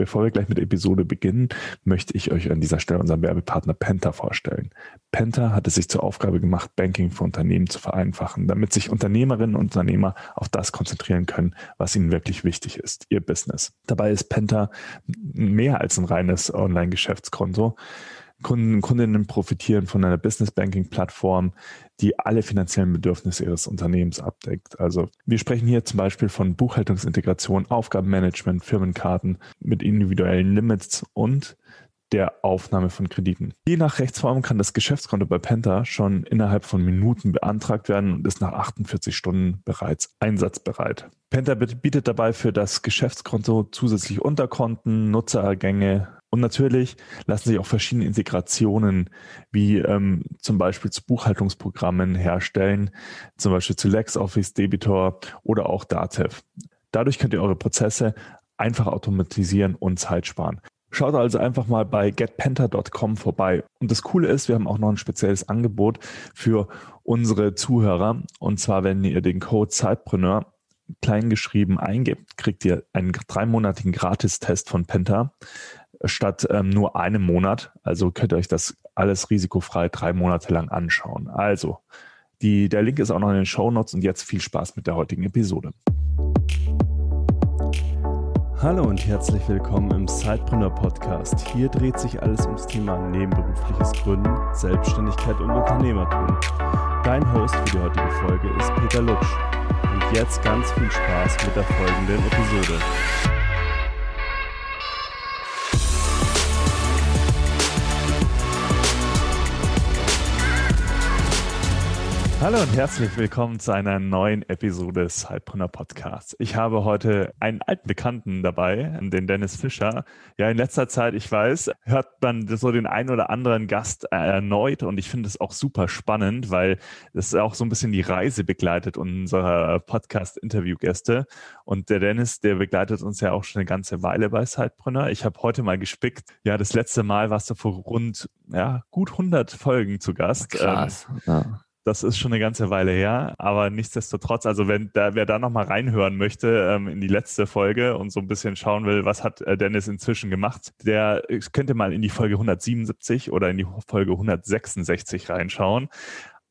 Bevor wir gleich mit der Episode beginnen, möchte ich euch an dieser Stelle unseren Werbepartner Penta vorstellen. Penta hat es sich zur Aufgabe gemacht, Banking für Unternehmen zu vereinfachen, damit sich Unternehmerinnen und Unternehmer auf das konzentrieren können, was ihnen wirklich wichtig ist, ihr Business. Dabei ist Penta mehr als ein reines Online-Geschäftskonto. Kunden und Kundinnen profitieren von einer Business Banking Plattform, die alle finanziellen Bedürfnisse ihres Unternehmens abdeckt. Also wir sprechen hier zum Beispiel von Buchhaltungsintegration, Aufgabenmanagement, Firmenkarten mit individuellen Limits und der Aufnahme von Krediten. Je nach Rechtsform kann das Geschäftskonto bei Penta schon innerhalb von Minuten beantragt werden und ist nach 48 Stunden bereits einsatzbereit. Penta bietet dabei für das Geschäftskonto zusätzlich Unterkonten, Nutzergänge, und natürlich lassen sich auch verschiedene Integrationen wie ähm, zum Beispiel zu Buchhaltungsprogrammen herstellen, zum Beispiel zu LexOffice, Debitor oder auch Datev. Dadurch könnt ihr eure Prozesse einfach automatisieren und Zeit sparen. Schaut also einfach mal bei getpenta.com vorbei. Und das Coole ist, wir haben auch noch ein spezielles Angebot für unsere Zuhörer. Und zwar, wenn ihr den Code Zeitpreneur kleingeschrieben eingebt, kriegt ihr einen dreimonatigen Gratistest von Penta statt ähm, nur einem Monat. Also könnt ihr euch das alles risikofrei drei Monate lang anschauen. Also, die, der Link ist auch noch in den Show Notes und jetzt viel Spaß mit der heutigen Episode. Hallo und herzlich willkommen im Sidepreneur Podcast. Hier dreht sich alles ums Thema nebenberufliches Gründen, Selbstständigkeit und Unternehmertum. Dein Host für die heutige Folge ist Peter Lutsch. Und jetzt ganz viel Spaß mit der folgenden Episode. Hallo und herzlich willkommen zu einer neuen Episode des Heilbrunner Podcasts. Ich habe heute einen alten Bekannten dabei, den Dennis Fischer. Ja, in letzter Zeit, ich weiß, hört man so den einen oder anderen Gast erneut und ich finde es auch super spannend, weil es auch so ein bisschen die Reise begleitet unserer Podcast-Interviewgäste. Und der Dennis, der begleitet uns ja auch schon eine ganze Weile bei Zeitbrunner. Ich habe heute mal gespickt. Ja, das letzte Mal warst du vor rund, ja, gut 100 Folgen zu Gast. Krass. Ähm, ja das ist schon eine ganze Weile her, aber nichtsdestotrotz, also wenn da, wer da nochmal reinhören möchte ähm, in die letzte Folge und so ein bisschen schauen will, was hat äh, Dennis inzwischen gemacht, der könnte mal in die Folge 177 oder in die Folge 166 reinschauen.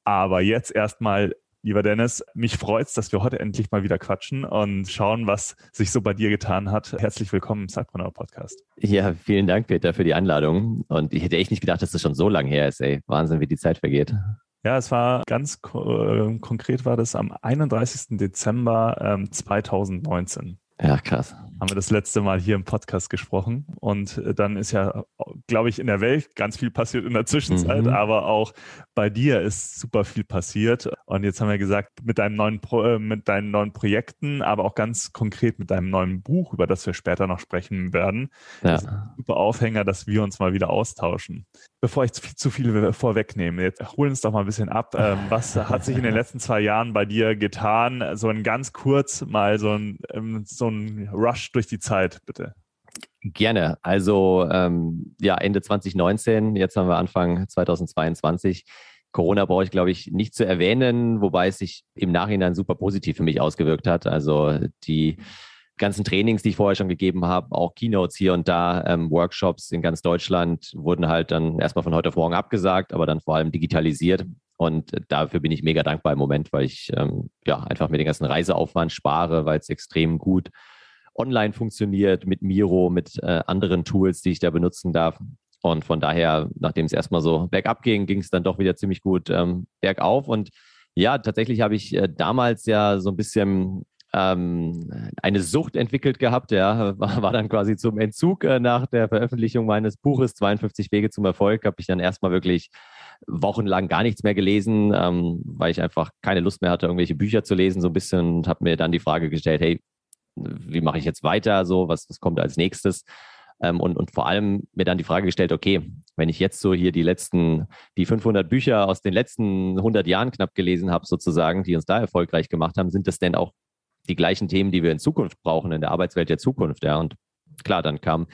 Aber jetzt erstmal Lieber Dennis, mich freut's, dass wir heute endlich mal wieder quatschen und schauen, was sich so bei dir getan hat. Herzlich willkommen im Zeitpreneur Podcast. Ja, vielen Dank, Peter, für die Einladung. Und ich hätte echt nicht gedacht, dass das schon so lange her ist, ey. Wahnsinn, wie die Zeit vergeht. Ja, es war ganz äh, konkret war das am 31. Dezember ähm, 2019. Ja, krass. Haben wir das letzte Mal hier im Podcast gesprochen. Und äh, dann ist ja, glaube ich, in der Welt ganz viel passiert in der Zwischenzeit, mhm. aber auch bei dir ist super viel passiert. Und jetzt haben wir gesagt, mit deinem neuen Pro, äh, mit deinen neuen Projekten, aber auch ganz konkret mit deinem neuen Buch, über das wir später noch sprechen werden. Ja. Das ist ein super Aufhänger, dass wir uns mal wieder austauschen. Bevor ich zu viel, zu viel vorwegnehme, jetzt holen uns doch mal ein bisschen ab. Ähm, was hat sich in den letzten zwei Jahren bei dir getan? So ein ganz kurz mal so ein, ähm, so ein Rush durch die Zeit, bitte. Gerne. Also ähm, ja, Ende 2019, jetzt haben wir Anfang 2022. Corona brauche ich, glaube ich, nicht zu erwähnen, wobei es sich im Nachhinein super positiv für mich ausgewirkt hat. Also die ganzen Trainings, die ich vorher schon gegeben habe, auch Keynotes hier und da, ähm, Workshops in ganz Deutschland wurden halt dann erstmal von heute auf morgen abgesagt, aber dann vor allem digitalisiert. Und dafür bin ich mega dankbar im Moment, weil ich ähm, ja einfach mir den ganzen Reiseaufwand spare, weil es extrem gut online funktioniert mit Miro, mit äh, anderen Tools, die ich da benutzen darf. Und von daher, nachdem es erstmal so bergab ging, ging es dann doch wieder ziemlich gut ähm, bergauf. Und ja, tatsächlich habe ich äh, damals ja so ein bisschen ähm, eine Sucht entwickelt gehabt, ja, war, war dann quasi zum Entzug äh, nach der Veröffentlichung meines Buches 52 Wege zum Erfolg, habe ich dann erstmal wirklich wochenlang gar nichts mehr gelesen, ähm, weil ich einfach keine Lust mehr hatte, irgendwelche Bücher zu lesen, so ein bisschen und habe mir dann die Frage gestellt, hey, wie mache ich jetzt weiter, so, was, was kommt als nächstes? Ähm, und, und vor allem mir dann die Frage gestellt, okay, wenn ich jetzt so hier die letzten, die 500 Bücher aus den letzten 100 Jahren knapp gelesen habe, sozusagen, die uns da erfolgreich gemacht haben, sind das denn auch die gleichen Themen, die wir in Zukunft brauchen, in der Arbeitswelt der Zukunft, ja? Und klar, dann kam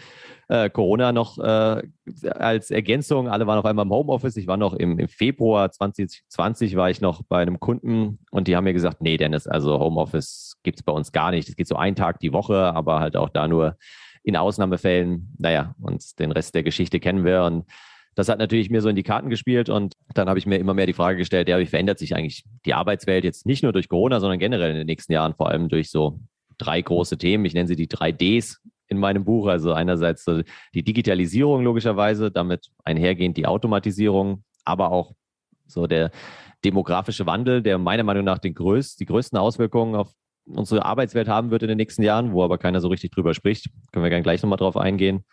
äh, Corona noch äh, als Ergänzung. Alle waren auf einmal im Homeoffice. Ich war noch im, im, Februar 2020 war ich noch bei einem Kunden und die haben mir gesagt, nee, Dennis, also Homeoffice gibt es bei uns gar nicht. Es geht so einen Tag die Woche, aber halt auch da nur in Ausnahmefällen, naja, und den Rest der Geschichte kennen wir. Und das hat natürlich mir so in die Karten gespielt und dann habe ich mir immer mehr die Frage gestellt, ja, wie verändert sich eigentlich die Arbeitswelt jetzt nicht nur durch Corona, sondern generell in den nächsten Jahren, vor allem durch so drei große Themen. Ich nenne sie die drei Ds in meinem Buch. Also einerseits die Digitalisierung logischerweise, damit einhergehend die Automatisierung, aber auch so der demografische Wandel, der meiner Meinung nach den größt, die größten Auswirkungen auf unsere Arbeitswelt haben wird in den nächsten Jahren, wo aber keiner so richtig drüber spricht. Können wir gerne gleich nochmal drauf eingehen.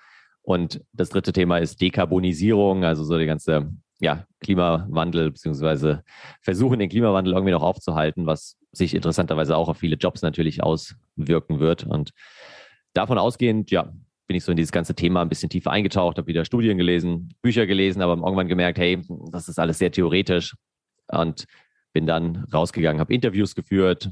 Und das dritte Thema ist Dekarbonisierung, also so die ganze ja, Klimawandel, beziehungsweise versuchen, den Klimawandel irgendwie noch aufzuhalten, was sich interessanterweise auch auf viele Jobs natürlich auswirken wird. Und davon ausgehend, ja, bin ich so in dieses ganze Thema ein bisschen tiefer eingetaucht, habe wieder Studien gelesen, Bücher gelesen, aber irgendwann gemerkt, hey, das ist alles sehr theoretisch und bin dann rausgegangen, habe Interviews geführt,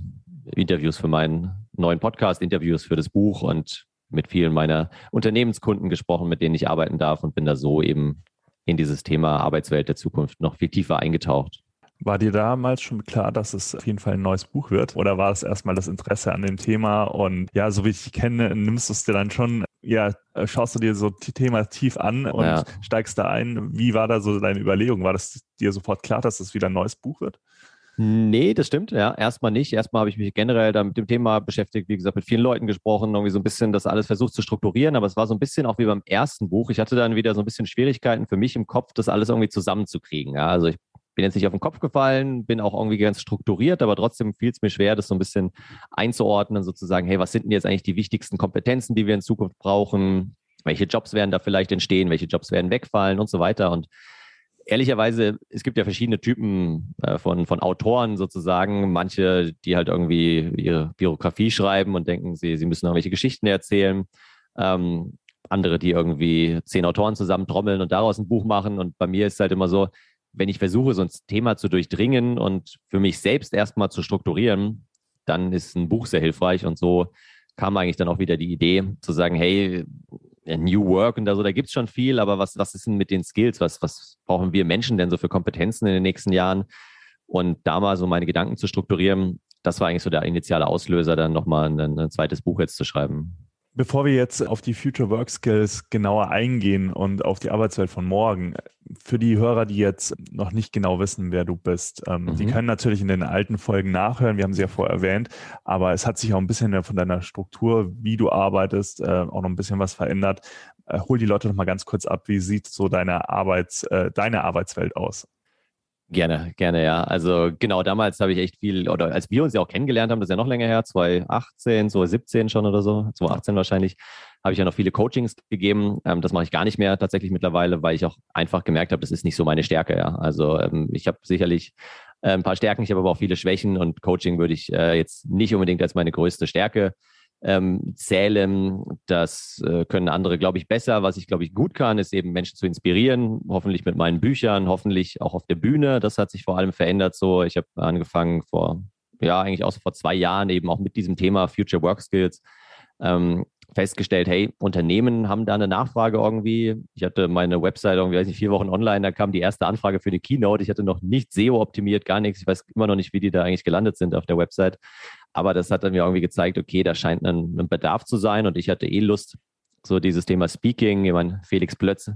Interviews für meinen neuen Podcast, Interviews für das Buch und mit vielen meiner Unternehmenskunden gesprochen, mit denen ich arbeiten darf und bin da so eben in dieses Thema Arbeitswelt der Zukunft noch viel tiefer eingetaucht. War dir damals schon klar, dass es auf jeden Fall ein neues Buch wird? Oder war es erstmal das Interesse an dem Thema? Und ja, so wie ich dich kenne, nimmst du es dir dann schon, ja, schaust du dir so die Thema tief an und ja. steigst da ein. Wie war da so deine Überlegung? War das dir sofort klar, dass es wieder ein neues Buch wird? Nee, das stimmt, ja. Erstmal nicht. Erstmal habe ich mich generell da mit dem Thema beschäftigt, wie gesagt, mit vielen Leuten gesprochen, irgendwie so ein bisschen das alles versucht zu strukturieren, aber es war so ein bisschen auch wie beim ersten Buch. Ich hatte dann wieder so ein bisschen Schwierigkeiten für mich im Kopf, das alles irgendwie zusammenzukriegen. Ja, also ich bin jetzt nicht auf den Kopf gefallen, bin auch irgendwie ganz strukturiert, aber trotzdem fiel es mir schwer, das so ein bisschen einzuordnen, sozusagen, hey, was sind denn jetzt eigentlich die wichtigsten Kompetenzen, die wir in Zukunft brauchen? Welche Jobs werden da vielleicht entstehen? Welche Jobs werden wegfallen und so weiter? Und ehrlicherweise, es gibt ja verschiedene Typen äh, von, von Autoren sozusagen. Manche, die halt irgendwie ihre Biografie schreiben und denken, sie, sie müssen irgendwelche Geschichten erzählen. Ähm, andere, die irgendwie zehn Autoren zusammen trommeln und daraus ein Buch machen. Und bei mir ist es halt immer so, wenn ich versuche, so ein Thema zu durchdringen und für mich selbst erstmal zu strukturieren, dann ist ein Buch sehr hilfreich. Und so kam eigentlich dann auch wieder die Idee zu sagen, hey, New Work und da so, da gibt es schon viel, aber was, was ist denn mit den Skills? Was, was brauchen wir Menschen denn so für Kompetenzen in den nächsten Jahren? Und da mal so meine Gedanken zu strukturieren, das war eigentlich so der initiale Auslöser, dann nochmal ein, ein zweites Buch jetzt zu schreiben. Bevor wir jetzt auf die Future Work Skills genauer eingehen und auf die Arbeitswelt von morgen, für die Hörer, die jetzt noch nicht genau wissen, wer du bist, ähm, mhm. die können natürlich in den alten Folgen nachhören. Wir haben sie ja vorher erwähnt, aber es hat sich auch ein bisschen von deiner Struktur, wie du arbeitest, äh, auch noch ein bisschen was verändert. Äh, hol die Leute noch mal ganz kurz ab. Wie sieht so deine Arbeits, äh, deine Arbeitswelt aus? Gerne, gerne, ja. Also genau, damals habe ich echt viel, oder als wir uns ja auch kennengelernt haben, das ist ja noch länger her, 2018, 2017 schon oder so, 2018 wahrscheinlich, habe ich ja noch viele Coachings gegeben. Ähm, das mache ich gar nicht mehr tatsächlich mittlerweile, weil ich auch einfach gemerkt habe, das ist nicht so meine Stärke, ja. Also ähm, ich habe sicherlich äh, ein paar Stärken, ich habe aber auch viele Schwächen und Coaching würde ich äh, jetzt nicht unbedingt als meine größte Stärke ähm, zählen. Das äh, können andere, glaube ich, besser. Was ich, glaube ich, gut kann, ist eben Menschen zu inspirieren, hoffentlich mit meinen Büchern, hoffentlich auch auf der Bühne. Das hat sich vor allem verändert so. Ich habe angefangen vor, ja, eigentlich auch so vor zwei Jahren eben auch mit diesem Thema Future Work Skills. Ähm, festgestellt, hey, Unternehmen haben da eine Nachfrage irgendwie. Ich hatte meine Website irgendwie, weiß nicht, vier Wochen online, da kam die erste Anfrage für eine Keynote. Ich hatte noch nicht SEO optimiert, gar nichts. Ich weiß immer noch nicht, wie die da eigentlich gelandet sind auf der Website. Aber das hat dann mir irgendwie gezeigt, okay, da scheint ein, ein Bedarf zu sein und ich hatte eh Lust, so dieses Thema Speaking. Ich meine, Felix Plötz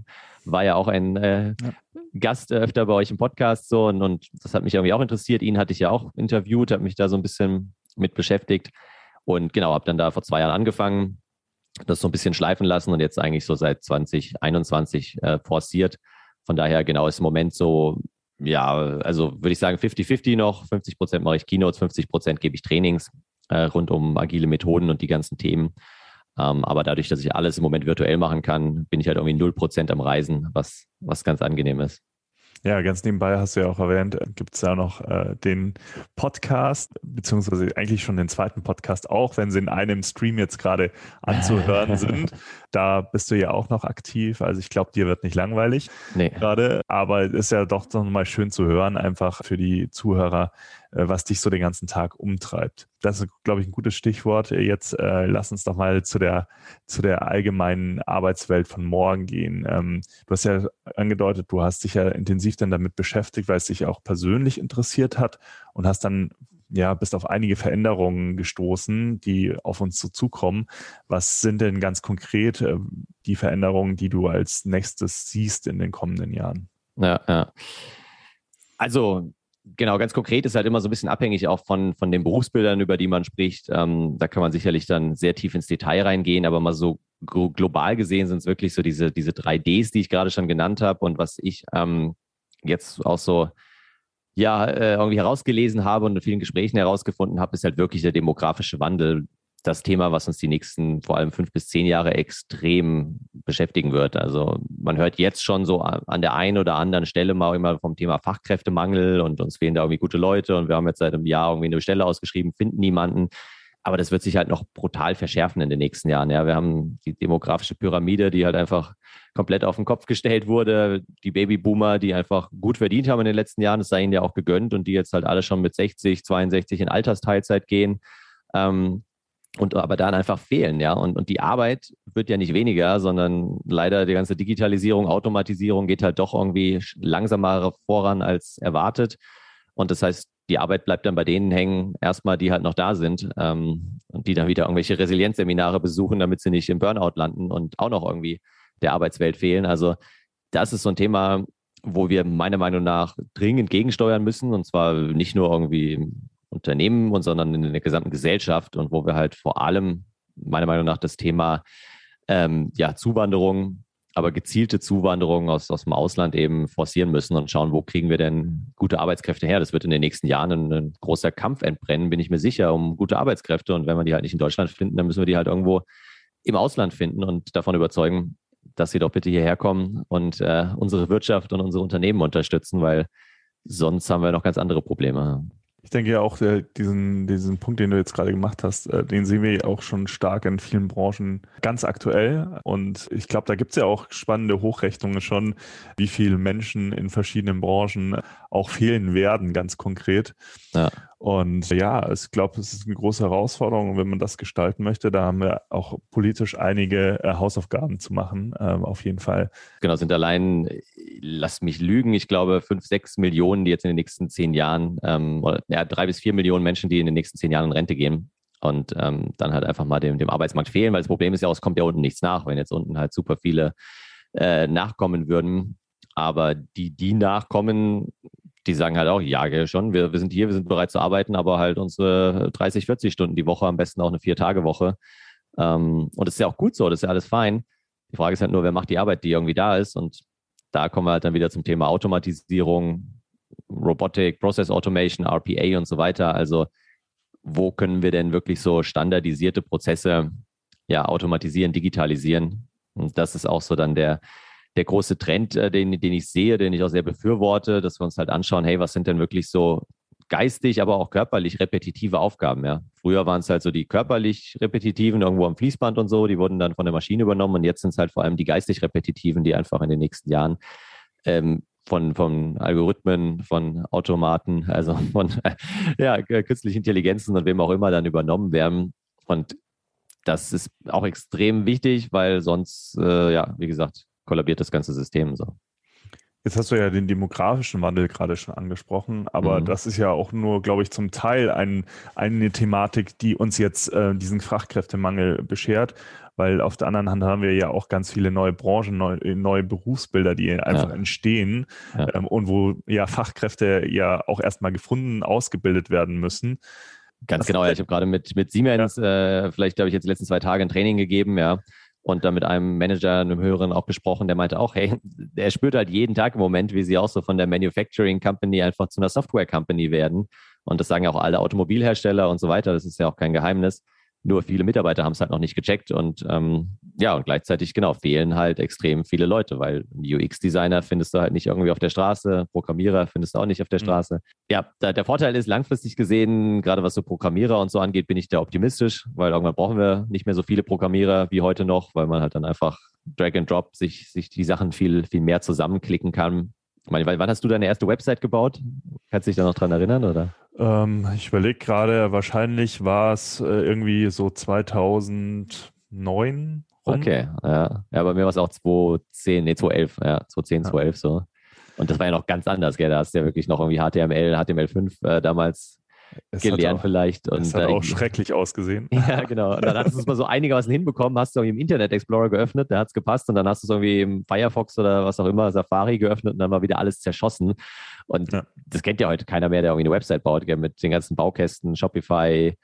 war ja auch ein äh, ja. Gast öfter bei euch im Podcast so und, und das hat mich irgendwie auch interessiert. Ihn hatte ich ja auch interviewt, habe mich da so ein bisschen mit beschäftigt und genau, habe dann da vor zwei Jahren angefangen, das so ein bisschen schleifen lassen und jetzt eigentlich so seit 2021 äh, forciert. Von daher genau ist im Moment so ja, also würde ich sagen 50-50 noch. 50 Prozent mache ich Keynotes, 50 Prozent gebe ich Trainings äh, rund um agile Methoden und die ganzen Themen. Ähm, aber dadurch, dass ich alles im Moment virtuell machen kann, bin ich halt irgendwie 0 Prozent am Reisen, was, was ganz angenehm ist. Ja, ganz nebenbei hast du ja auch erwähnt, äh, gibt es ja noch äh, den Podcast, beziehungsweise eigentlich schon den zweiten Podcast auch, wenn sie in einem Stream jetzt gerade anzuhören sind. Da bist du ja auch noch aktiv. Also ich glaube, dir wird nicht langweilig nee. gerade, aber es ist ja doch noch mal schön zu hören, einfach für die Zuhörer, äh, was dich so den ganzen Tag umtreibt. Das ist, glaube ich, ein gutes Stichwort. Jetzt äh, lass uns doch mal zu der, zu der allgemeinen Arbeitswelt von morgen gehen. Ähm, du hast ja angedeutet, du hast dich ja intensiv dann damit beschäftigt, weil es dich auch persönlich interessiert hat und hast dann ja, bist auf einige Veränderungen gestoßen, die auf uns so zukommen. Was sind denn ganz konkret äh, die Veränderungen, die du als nächstes siehst in den kommenden Jahren? Ja, ja. Also Genau, ganz konkret ist halt immer so ein bisschen abhängig auch von, von den Berufsbildern, über die man spricht. Ähm, da kann man sicherlich dann sehr tief ins Detail reingehen, aber mal so global gesehen sind es wirklich so diese, diese drei Ds, die ich gerade schon genannt habe und was ich ähm, jetzt auch so ja, äh, irgendwie herausgelesen habe und in vielen Gesprächen herausgefunden habe, ist halt wirklich der demografische Wandel, das Thema, was uns die nächsten vor allem fünf bis zehn Jahre extrem beschäftigen wird. Also man hört jetzt schon so an der einen oder anderen Stelle mal immer vom Thema Fachkräftemangel und uns fehlen da irgendwie gute Leute und wir haben jetzt seit einem Jahr irgendwie eine Stelle ausgeschrieben, finden niemanden. Aber das wird sich halt noch brutal verschärfen in den nächsten Jahren. Ja, wir haben die demografische Pyramide, die halt einfach komplett auf den Kopf gestellt wurde. Die Babyboomer, die einfach gut verdient haben in den letzten Jahren, es sei ihnen ja auch gegönnt und die jetzt halt alle schon mit 60, 62 in Altersteilzeit gehen. Ähm, und aber dann einfach fehlen, ja. Und, und die Arbeit wird ja nicht weniger, sondern leider die ganze Digitalisierung, Automatisierung geht halt doch irgendwie langsamer voran als erwartet. Und das heißt, die Arbeit bleibt dann bei denen hängen, erstmal, die halt noch da sind ähm, und die dann wieder irgendwelche Resilienzseminare besuchen, damit sie nicht im Burnout landen und auch noch irgendwie der Arbeitswelt fehlen. Also das ist so ein Thema, wo wir meiner Meinung nach dringend gegensteuern müssen und zwar nicht nur irgendwie Unternehmen und sondern in der gesamten Gesellschaft und wo wir halt vor allem meiner Meinung nach das Thema ähm, ja, Zuwanderung, aber gezielte Zuwanderung aus, aus dem Ausland eben forcieren müssen und schauen, wo kriegen wir denn gute Arbeitskräfte her. Das wird in den nächsten Jahren ein, ein großer Kampf entbrennen, bin ich mir sicher, um gute Arbeitskräfte. Und wenn wir die halt nicht in Deutschland finden, dann müssen wir die halt irgendwo im Ausland finden und davon überzeugen, dass sie doch bitte hierher kommen und äh, unsere Wirtschaft und unsere Unternehmen unterstützen, weil sonst haben wir noch ganz andere Probleme. Ich denke ja auch, der, diesen, diesen Punkt, den du jetzt gerade gemacht hast, äh, den sehen wir auch schon stark in vielen Branchen ganz aktuell. Und ich glaube, da gibt es ja auch spannende Hochrechnungen schon, wie viele Menschen in verschiedenen Branchen auch fehlen werden, ganz konkret. Ja. Und ja, ich glaube, es ist eine große Herausforderung. wenn man das gestalten möchte, da haben wir auch politisch einige äh, Hausaufgaben zu machen, äh, auf jeden Fall. Genau, sind allein, lass mich lügen, ich glaube, fünf, sechs Millionen, die jetzt in den nächsten zehn Jahren, ähm, oder ja, drei bis vier Millionen Menschen, die in den nächsten zehn Jahren in Rente gehen und ähm, dann halt einfach mal dem, dem Arbeitsmarkt fehlen, weil das Problem ist ja auch, es kommt ja unten nichts nach, wenn jetzt unten halt super viele äh, nachkommen würden. Aber die, die nachkommen, die sagen halt auch, ja, schon, wir, wir sind hier, wir sind bereit zu arbeiten, aber halt unsere 30, 40 Stunden die Woche, am besten auch eine Vier-Tage-Woche. Ähm, und das ist ja auch gut so, das ist ja alles fein. Die Frage ist halt nur, wer macht die Arbeit, die irgendwie da ist. Und da kommen wir halt dann wieder zum Thema Automatisierung, Robotic, Process Automation, RPA und so weiter. Also wo können wir denn wirklich so standardisierte Prozesse ja automatisieren, digitalisieren? Und das ist auch so dann der, der große Trend, äh, den, den ich sehe, den ich auch sehr befürworte, dass wir uns halt anschauen, hey, was sind denn wirklich so geistig, aber auch körperlich repetitive Aufgaben, ja. Früher waren es halt so die körperlich repetitiven irgendwo am Fließband und so, die wurden dann von der Maschine übernommen und jetzt sind es halt vor allem die geistig repetitiven, die einfach in den nächsten Jahren ähm, von, von Algorithmen, von Automaten, also von ja, künstlichen Intelligenzen und wem auch immer dann übernommen werden. Und das ist auch extrem wichtig, weil sonst, äh, ja, wie gesagt, kollabiert das ganze System so. Jetzt hast du ja den demografischen Wandel gerade schon angesprochen, aber mhm. das ist ja auch nur, glaube ich, zum Teil ein, eine Thematik, die uns jetzt äh, diesen Fachkräftemangel beschert, weil auf der anderen Hand haben wir ja auch ganz viele neue Branchen, neue, neue Berufsbilder, die einfach ja. entstehen ja. Ähm, und wo ja Fachkräfte ja auch erstmal gefunden, ausgebildet werden müssen. Ganz das genau, ja. Ich habe gerade mit, mit Siemens, ja. äh, vielleicht habe ich jetzt die letzten zwei Tage ein Training gegeben, ja und dann mit einem Manager, einem Höheren auch besprochen, der meinte auch, hey, er spürt halt jeden Tag im Moment, wie sie auch so von der Manufacturing Company einfach zu einer Software Company werden. Und das sagen ja auch alle Automobilhersteller und so weiter. Das ist ja auch kein Geheimnis. Nur viele Mitarbeiter haben es halt noch nicht gecheckt und ähm, ja, und gleichzeitig, genau, fehlen halt extrem viele Leute, weil UX-Designer findest du halt nicht irgendwie auf der Straße, Programmierer findest du auch nicht auf der mhm. Straße. Ja, da, der Vorteil ist, langfristig gesehen, gerade was so Programmierer und so angeht, bin ich da optimistisch, weil irgendwann brauchen wir nicht mehr so viele Programmierer wie heute noch, weil man halt dann einfach Drag and Drop sich, sich die Sachen viel, viel mehr zusammenklicken kann ich meine, wann hast du deine erste Website gebaut? Kannst du dich da noch dran erinnern, oder? Ähm, ich überlege gerade, wahrscheinlich war es äh, irgendwie so 2009. Rum. Okay, ja. Ja, bei mir war es auch 2010, nee, 2011, ja, 2010, ja. 2011 so. Und das war ja noch ganz anders, gell? Da hast du ja wirklich noch irgendwie HTML, HTML5 äh, damals gelernt auch, vielleicht. Und das hat auch schrecklich ausgesehen. Ja, genau. Und dann hast du es mal so einigermaßen hinbekommen, hast du irgendwie im Internet Explorer geöffnet, da hat es gepasst und dann hast du es irgendwie im Firefox oder was auch immer, Safari geöffnet und dann war wieder alles zerschossen. Und ja. das kennt ja heute keiner mehr, der irgendwie eine Website baut, gell, mit den ganzen Baukästen, Shopify,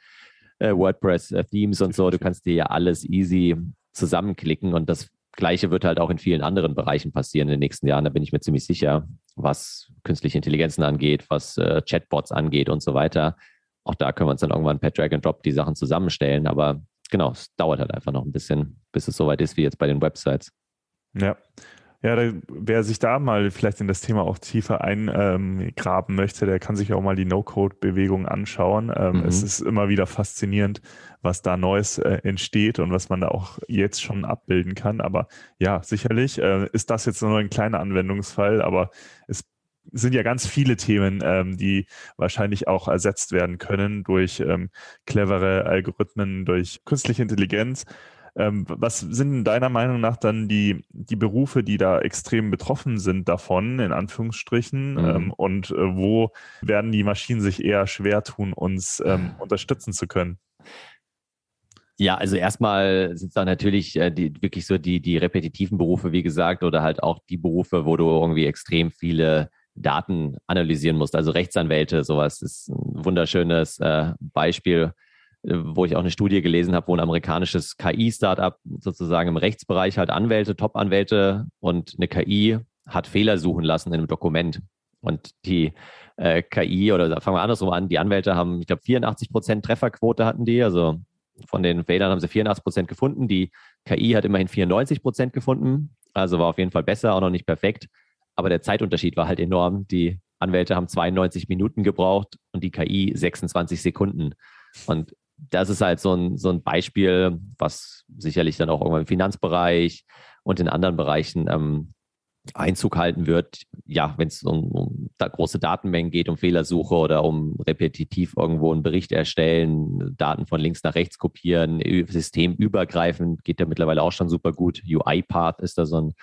äh, WordPress, äh, Themes und so. Du kannst dir ja alles easy zusammenklicken und das Gleiche wird halt auch in vielen anderen Bereichen passieren in den nächsten Jahren, da bin ich mir ziemlich sicher, was künstliche Intelligenzen angeht, was äh, Chatbots angeht und so weiter. Auch da können wir uns dann irgendwann per Drag and Drop die Sachen zusammenstellen, aber genau, es dauert halt einfach noch ein bisschen, bis es soweit ist wie jetzt bei den Websites. Ja, ja, da, wer sich da mal vielleicht in das Thema auch tiefer eingraben ähm, möchte, der kann sich auch mal die No-Code-Bewegung anschauen. Ähm, mhm. Es ist immer wieder faszinierend, was da Neues äh, entsteht und was man da auch jetzt schon abbilden kann. Aber ja, sicherlich äh, ist das jetzt nur ein kleiner Anwendungsfall, aber es sind ja ganz viele Themen, ähm, die wahrscheinlich auch ersetzt werden können durch ähm, clevere Algorithmen, durch künstliche Intelligenz. Ähm, was sind deiner Meinung nach dann die, die Berufe, die da extrem betroffen sind davon, in Anführungsstrichen? Mhm. Ähm, und äh, wo werden die Maschinen sich eher schwer tun, uns ähm, unterstützen zu können? Ja, also erstmal sind es da natürlich äh, die, wirklich so die, die repetitiven Berufe, wie gesagt, oder halt auch die Berufe, wo du irgendwie extrem viele Daten analysieren musst. Also Rechtsanwälte, sowas ist ein wunderschönes äh, Beispiel wo ich auch eine Studie gelesen habe, wo ein amerikanisches KI-Startup sozusagen im Rechtsbereich halt Anwälte, Top-Anwälte und eine KI hat Fehler suchen lassen in einem Dokument. Und die äh, KI, oder fangen wir andersrum an, die Anwälte haben, ich glaube, 84 Prozent Trefferquote hatten die, also von den Fehlern haben sie 84 Prozent gefunden. Die KI hat immerhin 94 Prozent gefunden, also war auf jeden Fall besser, auch noch nicht perfekt. Aber der Zeitunterschied war halt enorm. Die Anwälte haben 92 Minuten gebraucht und die KI 26 Sekunden. Und das ist halt so ein, so ein Beispiel, was sicherlich dann auch irgendwann im Finanzbereich und in anderen Bereichen ähm, Einzug halten wird. Ja, wenn es um, um da große Datenmengen geht, um Fehlersuche oder um repetitiv irgendwo einen Bericht erstellen, Daten von links nach rechts kopieren, systemübergreifend geht ja mittlerweile auch schon super gut. UiPath ist da so ein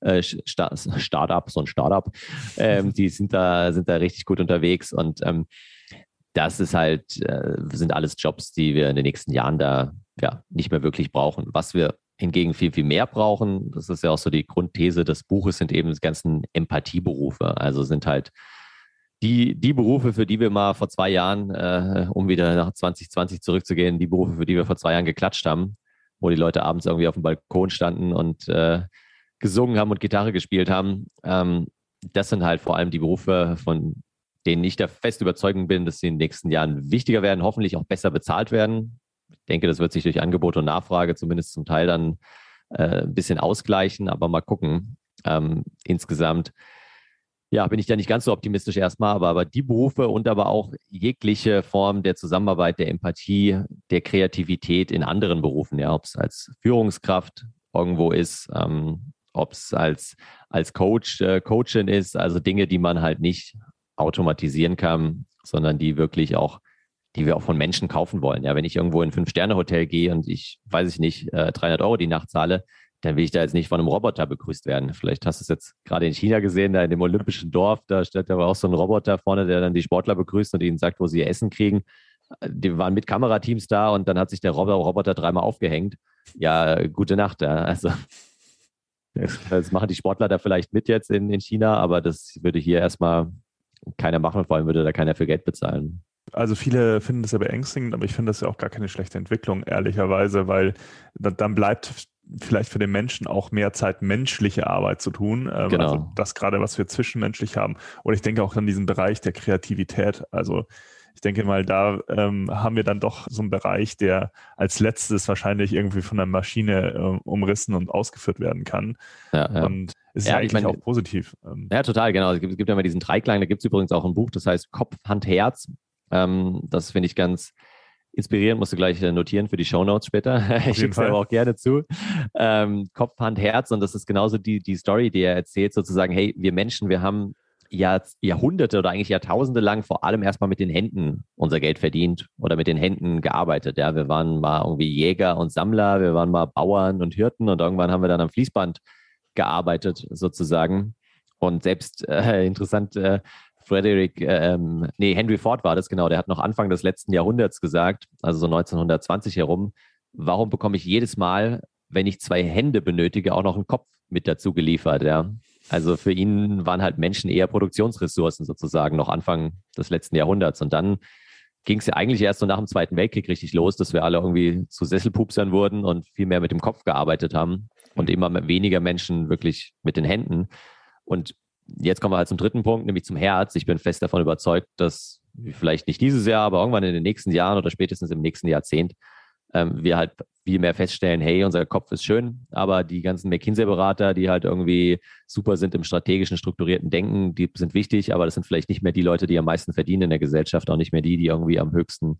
äh, Startup, so ein Startup. Ähm, die sind da, sind da richtig gut unterwegs und ähm, das ist halt, äh, sind alles Jobs, die wir in den nächsten Jahren da ja nicht mehr wirklich brauchen. Was wir hingegen viel, viel mehr brauchen, das ist ja auch so die Grundthese des Buches, sind eben die ganzen Empathieberufe. Also sind halt die, die Berufe, für die wir mal vor zwei Jahren, äh, um wieder nach 2020 zurückzugehen, die Berufe, für die wir vor zwei Jahren geklatscht haben, wo die Leute abends irgendwie auf dem Balkon standen und äh, gesungen haben und Gitarre gespielt haben. Ähm, das sind halt vor allem die Berufe, von denen ich der fest überzeugt bin, dass sie in den nächsten Jahren wichtiger werden, hoffentlich auch besser bezahlt werden. Ich denke, das wird sich durch Angebot und Nachfrage zumindest zum Teil dann äh, ein bisschen ausgleichen, aber mal gucken. Ähm, insgesamt, ja, bin ich da nicht ganz so optimistisch erstmal, aber, aber die Berufe und aber auch jegliche Form der Zusammenarbeit, der Empathie, der Kreativität in anderen Berufen, ja, ob es als Führungskraft irgendwo ist, ähm, ob es als, als Coach, äh, Coachin ist, also Dinge, die man halt nicht automatisieren kann, sondern die wirklich auch, die wir auch von Menschen kaufen wollen. Ja, wenn ich irgendwo in ein Fünf-Sterne-Hotel gehe und ich, weiß ich nicht, 300 äh, Euro die Nacht zahle, dann will ich da jetzt nicht von einem Roboter begrüßt werden. Vielleicht hast du es jetzt gerade in China gesehen, da in dem olympischen Dorf, da steht aber auch so ein Roboter vorne, der dann die Sportler begrüßt und ihnen sagt, wo sie ihr Essen kriegen. Die waren mit Kamerateams da und dann hat sich der Roboter dreimal aufgehängt. Ja, gute Nacht. Ja. Also das machen die Sportler da vielleicht mit jetzt in, in China, aber das würde hier erstmal keiner machen, vor allem würde da keiner für Geld bezahlen. Also viele finden das ja beängstigend, aber ich finde das ja auch gar keine schlechte Entwicklung, ehrlicherweise, weil dann bleibt vielleicht für den Menschen auch mehr Zeit, menschliche Arbeit zu tun. Ähm, genau. Also das gerade, was wir zwischenmenschlich haben. Oder ich denke auch an diesen Bereich der Kreativität. Also ich denke mal, da ähm, haben wir dann doch so einen Bereich, der als letztes wahrscheinlich irgendwie von der Maschine äh, umrissen und ausgeführt werden kann. Ja, ja. Und es ist ja, eigentlich ich mein, auch positiv. Ähm. Ja, total, genau. Es gibt, es gibt ja immer diesen Dreiklang, da gibt es übrigens auch ein Buch, das heißt Kopf, Hand, Herz. Ähm, das finde ich ganz inspirierend, musst du gleich äh, notieren für die Shownotes später. ich schicke es aber auch gerne zu. Ähm, Kopf, Hand, Herz und das ist genauso die, die Story, die er erzählt, sozusagen, hey, wir Menschen, wir haben Jahr, Jahrhunderte oder eigentlich Jahrtausende lang vor allem erstmal mit den Händen unser Geld verdient oder mit den Händen gearbeitet. Ja, wir waren mal irgendwie Jäger und Sammler, wir waren mal Bauern und Hirten und irgendwann haben wir dann am Fließband gearbeitet sozusagen. Und selbst äh, interessant äh, Frederick, ähm, nee, Henry Ford war das genau, der hat noch Anfang des letzten Jahrhunderts gesagt, also so 1920 herum, warum bekomme ich jedes Mal, wenn ich zwei Hände benötige, auch noch einen Kopf mit dazu geliefert, ja. Also für ihn waren halt Menschen eher Produktionsressourcen sozusagen, noch Anfang des letzten Jahrhunderts. Und dann ging es ja eigentlich erst so nach dem Zweiten Weltkrieg richtig los, dass wir alle irgendwie zu Sesselpupsern wurden und viel mehr mit dem Kopf gearbeitet haben und immer weniger Menschen wirklich mit den Händen. Und jetzt kommen wir halt zum dritten Punkt, nämlich zum Herz. Ich bin fest davon überzeugt, dass vielleicht nicht dieses Jahr, aber irgendwann in den nächsten Jahren oder spätestens im nächsten Jahrzehnt ähm, wir halt viel mehr feststellen, hey, unser Kopf ist schön, aber die ganzen McKinsey-Berater, die halt irgendwie super sind im strategischen, strukturierten Denken, die sind wichtig, aber das sind vielleicht nicht mehr die Leute, die am meisten verdienen in der Gesellschaft, auch nicht mehr die, die irgendwie am höchsten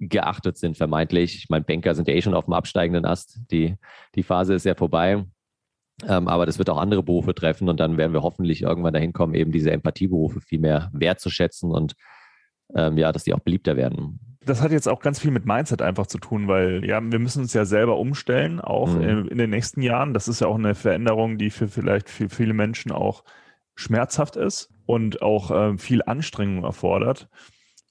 geachtet sind, vermeintlich. Ich meine, Banker sind ja eh schon auf dem absteigenden Ast. Die, die Phase ist ja vorbei. Ähm, aber das wird auch andere Berufe treffen und dann werden wir hoffentlich irgendwann dahin kommen, eben diese Empathieberufe viel mehr wertzuschätzen und ähm, ja, dass die auch beliebter werden. Das hat jetzt auch ganz viel mit Mindset einfach zu tun, weil ja, wir müssen uns ja selber umstellen, auch mhm. in, in, den nächsten Jahren. Das ist ja auch eine Veränderung, die für vielleicht für viele Menschen auch schmerzhaft ist und auch äh, viel Anstrengung erfordert.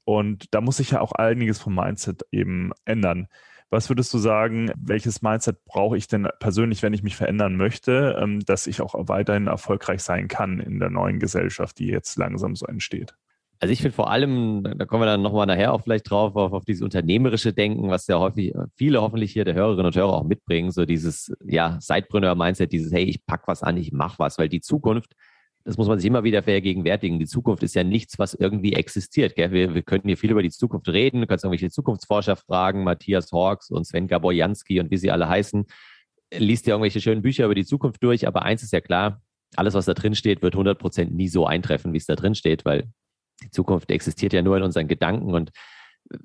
Und da muss sich ja auch einiges vom Mindset eben ändern. Was würdest du sagen, welches Mindset brauche ich denn persönlich, wenn ich mich verändern möchte, ähm, dass ich auch weiterhin erfolgreich sein kann in der neuen Gesellschaft, die jetzt langsam so entsteht? Also ich finde vor allem, da kommen wir dann nochmal nachher auch vielleicht drauf, auf, auf dieses unternehmerische Denken, was ja häufig viele hoffentlich hier der Hörerinnen und Hörer auch mitbringen, so dieses, ja, Sidepreneur-Mindset, dieses, hey, ich pack was an, ich mach was, weil die Zukunft, das muss man sich immer wieder vergegenwärtigen. Die Zukunft ist ja nichts, was irgendwie existiert. Gell? Wir, wir können hier viel über die Zukunft reden. Du kannst irgendwelche Zukunftsforscher fragen, Matthias Hawks und Sven Gaborjanski und wie sie alle heißen. Liest dir irgendwelche schönen Bücher über die Zukunft durch. Aber eins ist ja klar, alles, was da drin steht, wird 100 Prozent nie so eintreffen, wie es da drin steht, weil die Zukunft existiert ja nur in unseren Gedanken und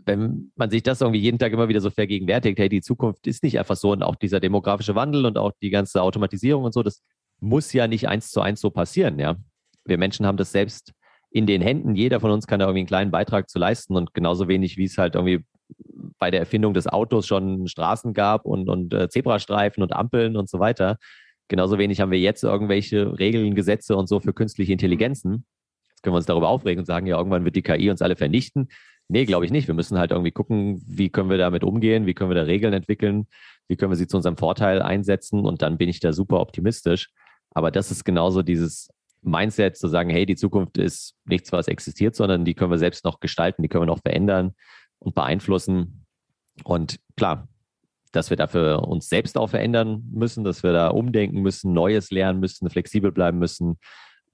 wenn man sich das irgendwie jeden Tag immer wieder so vergegenwärtigt, hey, die Zukunft ist nicht einfach so und auch dieser demografische Wandel und auch die ganze Automatisierung und so, das muss ja nicht eins zu eins so passieren, ja. Wir Menschen haben das selbst in den Händen. Jeder von uns kann da irgendwie einen kleinen Beitrag zu leisten und genauso wenig, wie es halt irgendwie bei der Erfindung des Autos schon Straßen gab und, und äh, Zebrastreifen und Ampeln und so weiter. Genauso wenig haben wir jetzt irgendwelche Regeln, Gesetze und so für künstliche Intelligenzen. Jetzt können wir uns darüber aufregen und sagen, ja, irgendwann wird die KI uns alle vernichten. Nee, glaube ich nicht. Wir müssen halt irgendwie gucken, wie können wir damit umgehen, wie können wir da Regeln entwickeln, wie können wir sie zu unserem Vorteil einsetzen und dann bin ich da super optimistisch. Aber das ist genauso dieses Mindset zu sagen, hey, die Zukunft ist nichts, was existiert, sondern die können wir selbst noch gestalten, die können wir noch verändern und beeinflussen. Und klar, dass wir dafür uns selbst auch verändern müssen, dass wir da umdenken müssen, Neues lernen müssen, flexibel bleiben müssen,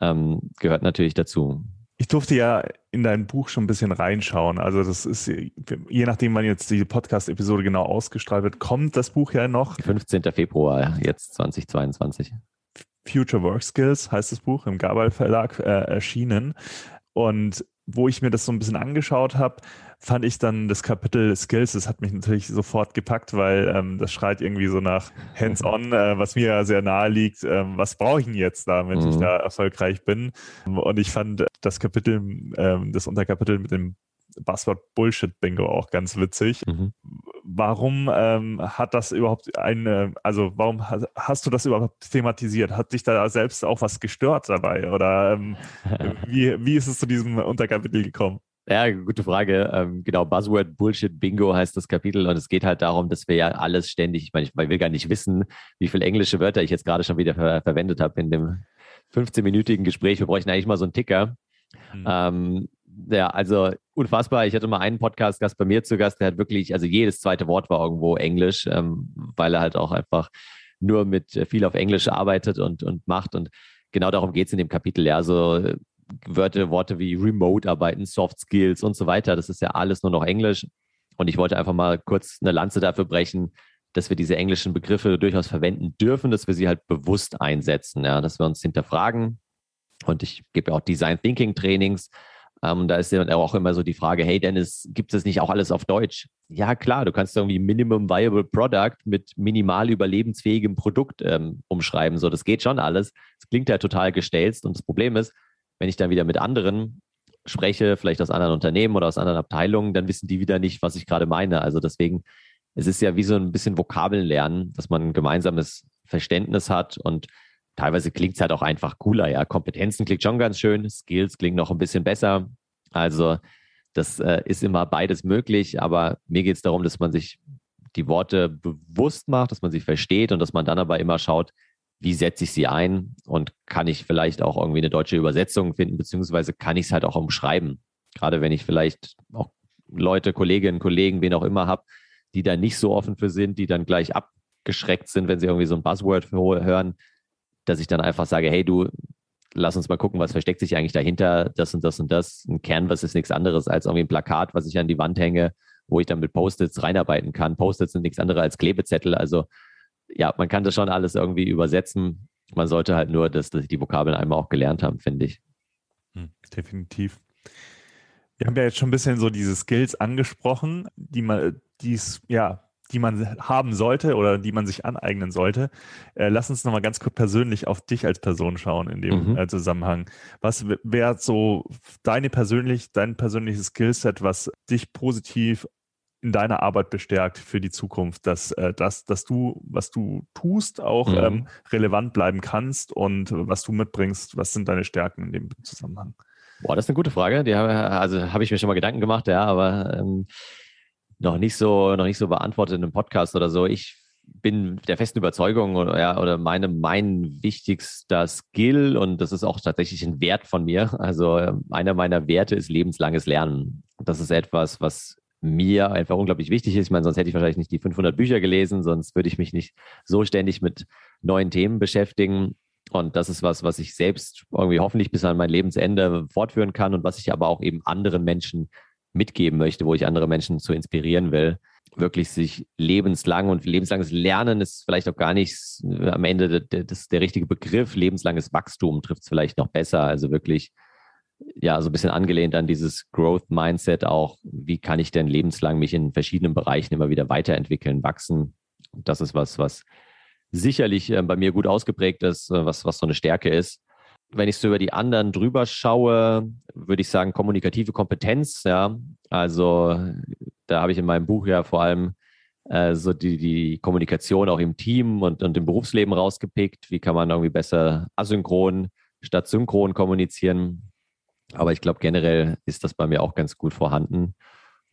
ähm, gehört natürlich dazu. Ich durfte ja in dein Buch schon ein bisschen reinschauen. Also das ist, je nachdem, wann jetzt die Podcast-Episode genau ausgestrahlt wird, kommt das Buch ja noch. 15. Februar jetzt 2022. Future Work Skills heißt das Buch im Gabal Verlag äh, erschienen. Und wo ich mir das so ein bisschen angeschaut habe, fand ich dann das Kapitel Skills, das hat mich natürlich sofort gepackt, weil ähm, das schreit irgendwie so nach Hands-on, äh, was mir ja sehr nahe liegt. Ähm, was brauche ich denn jetzt, damit mhm. ich da erfolgreich bin? Und ich fand das Kapitel, ähm, das Unterkapitel mit dem Buzzword Bullshit Bingo auch ganz witzig. Mhm. Warum ähm, hat das überhaupt eine, also warum hast, hast, du das überhaupt thematisiert? Hat dich da selbst auch was gestört dabei? Oder ähm, wie, wie ist es zu diesem Unterkapitel gekommen? Ja, gute Frage. Ähm, genau, Buzzword Bullshit Bingo heißt das Kapitel und es geht halt darum, dass wir ja alles ständig, ich meine, ich will gar nicht wissen, wie viele englische Wörter ich jetzt gerade schon wieder ver verwendet habe in dem 15-minütigen Gespräch. Wir bräuchten eigentlich mal so einen Ticker. Mhm. Ähm, ja, also unfassbar. Ich hatte mal einen Podcast-Gast bei mir zu Gast, der hat wirklich, also jedes zweite Wort war irgendwo Englisch, ähm, weil er halt auch einfach nur mit viel auf Englisch arbeitet und, und macht. Und genau darum geht es in dem Kapitel. Ja, so äh, Wörter, Worte wie Remote arbeiten, Soft Skills und so weiter. Das ist ja alles nur noch Englisch. Und ich wollte einfach mal kurz eine Lanze dafür brechen, dass wir diese englischen Begriffe durchaus verwenden dürfen, dass wir sie halt bewusst einsetzen, ja, dass wir uns hinterfragen. Und ich gebe auch Design Thinking Trainings, ähm, da ist ja auch immer so die Frage, hey Dennis, gibt es nicht auch alles auf Deutsch? Ja, klar, du kannst irgendwie Minimum Viable Product mit minimal überlebensfähigem Produkt ähm, umschreiben. So, das geht schon alles. Es klingt ja total gestelzt. Und das Problem ist, wenn ich dann wieder mit anderen spreche, vielleicht aus anderen Unternehmen oder aus anderen Abteilungen, dann wissen die wieder nicht, was ich gerade meine. Also deswegen, es ist ja wie so ein bisschen Vokabeln lernen, dass man ein gemeinsames Verständnis hat und teilweise klingt es halt auch einfach cooler. Ja, Kompetenzen klingt schon ganz schön, Skills klingt noch ein bisschen besser. Also das äh, ist immer beides möglich, aber mir geht es darum, dass man sich die Worte bewusst macht, dass man sie versteht und dass man dann aber immer schaut, wie setze ich sie ein und kann ich vielleicht auch irgendwie eine deutsche Übersetzung finden, beziehungsweise kann ich es halt auch umschreiben. Gerade wenn ich vielleicht auch Leute, Kolleginnen, Kollegen, wen auch immer habe, die da nicht so offen für sind, die dann gleich abgeschreckt sind, wenn sie irgendwie so ein Buzzword hören, dass ich dann einfach sage, hey du, lass uns mal gucken, was versteckt sich eigentlich dahinter, das und das und das. Ein Canvas ist nichts anderes als irgendwie ein Plakat, was ich an die Wand hänge, wo ich dann mit Post-its reinarbeiten kann. Post-its sind nichts anderes als Klebezettel. Also ja, man kann das schon alles irgendwie übersetzen. Man sollte halt nur, dass, dass die Vokabeln einmal auch gelernt haben, finde ich. Hm, definitiv. Wir haben ja jetzt schon ein bisschen so diese Skills angesprochen, die man, die es, ja, die man haben sollte oder die man sich aneignen sollte. Äh, lass uns nochmal ganz kurz persönlich auf dich als Person schauen in dem mhm. äh, Zusammenhang. Was wäre so deine persönlich, dein persönliches Skillset, was dich positiv in deiner Arbeit bestärkt für die Zukunft, dass, äh, dass, dass du, was du tust, auch mhm. ähm, relevant bleiben kannst und was du mitbringst, was sind deine Stärken in dem Zusammenhang? Boah, das ist eine gute Frage. Die habe, also habe ich mir schon mal Gedanken gemacht, ja, aber ähm, noch nicht so, noch nicht so beantwortet in einem Podcast oder so. Ich bin der festen Überzeugung oder, ja, oder meine, mein wichtigster Skill und das ist auch tatsächlich ein Wert von mir. Also einer meiner Werte ist lebenslanges Lernen. Das ist etwas, was mir einfach unglaublich wichtig ist. Ich meine, sonst hätte ich wahrscheinlich nicht die 500 Bücher gelesen, sonst würde ich mich nicht so ständig mit neuen Themen beschäftigen. Und das ist was, was ich selbst irgendwie hoffentlich bis an mein Lebensende fortführen kann und was ich aber auch eben anderen Menschen mitgeben möchte, wo ich andere Menschen zu inspirieren will. Wirklich sich lebenslang und lebenslanges Lernen ist vielleicht auch gar nicht am Ende das, der richtige Begriff. Lebenslanges Wachstum trifft es vielleicht noch besser. Also wirklich ja, so ein bisschen angelehnt an dieses Growth Mindset auch. Wie kann ich denn lebenslang mich in verschiedenen Bereichen immer wieder weiterentwickeln, wachsen? Das ist was, was sicherlich äh, bei mir gut ausgeprägt ist, äh, was, was so eine Stärke ist. Wenn ich so über die anderen drüber schaue, würde ich sagen, kommunikative Kompetenz, ja. Also da habe ich in meinem Buch ja vor allem äh, so die, die Kommunikation auch im Team und, und im Berufsleben rausgepickt. Wie kann man irgendwie besser asynchron statt synchron kommunizieren? Aber ich glaube, generell ist das bei mir auch ganz gut vorhanden.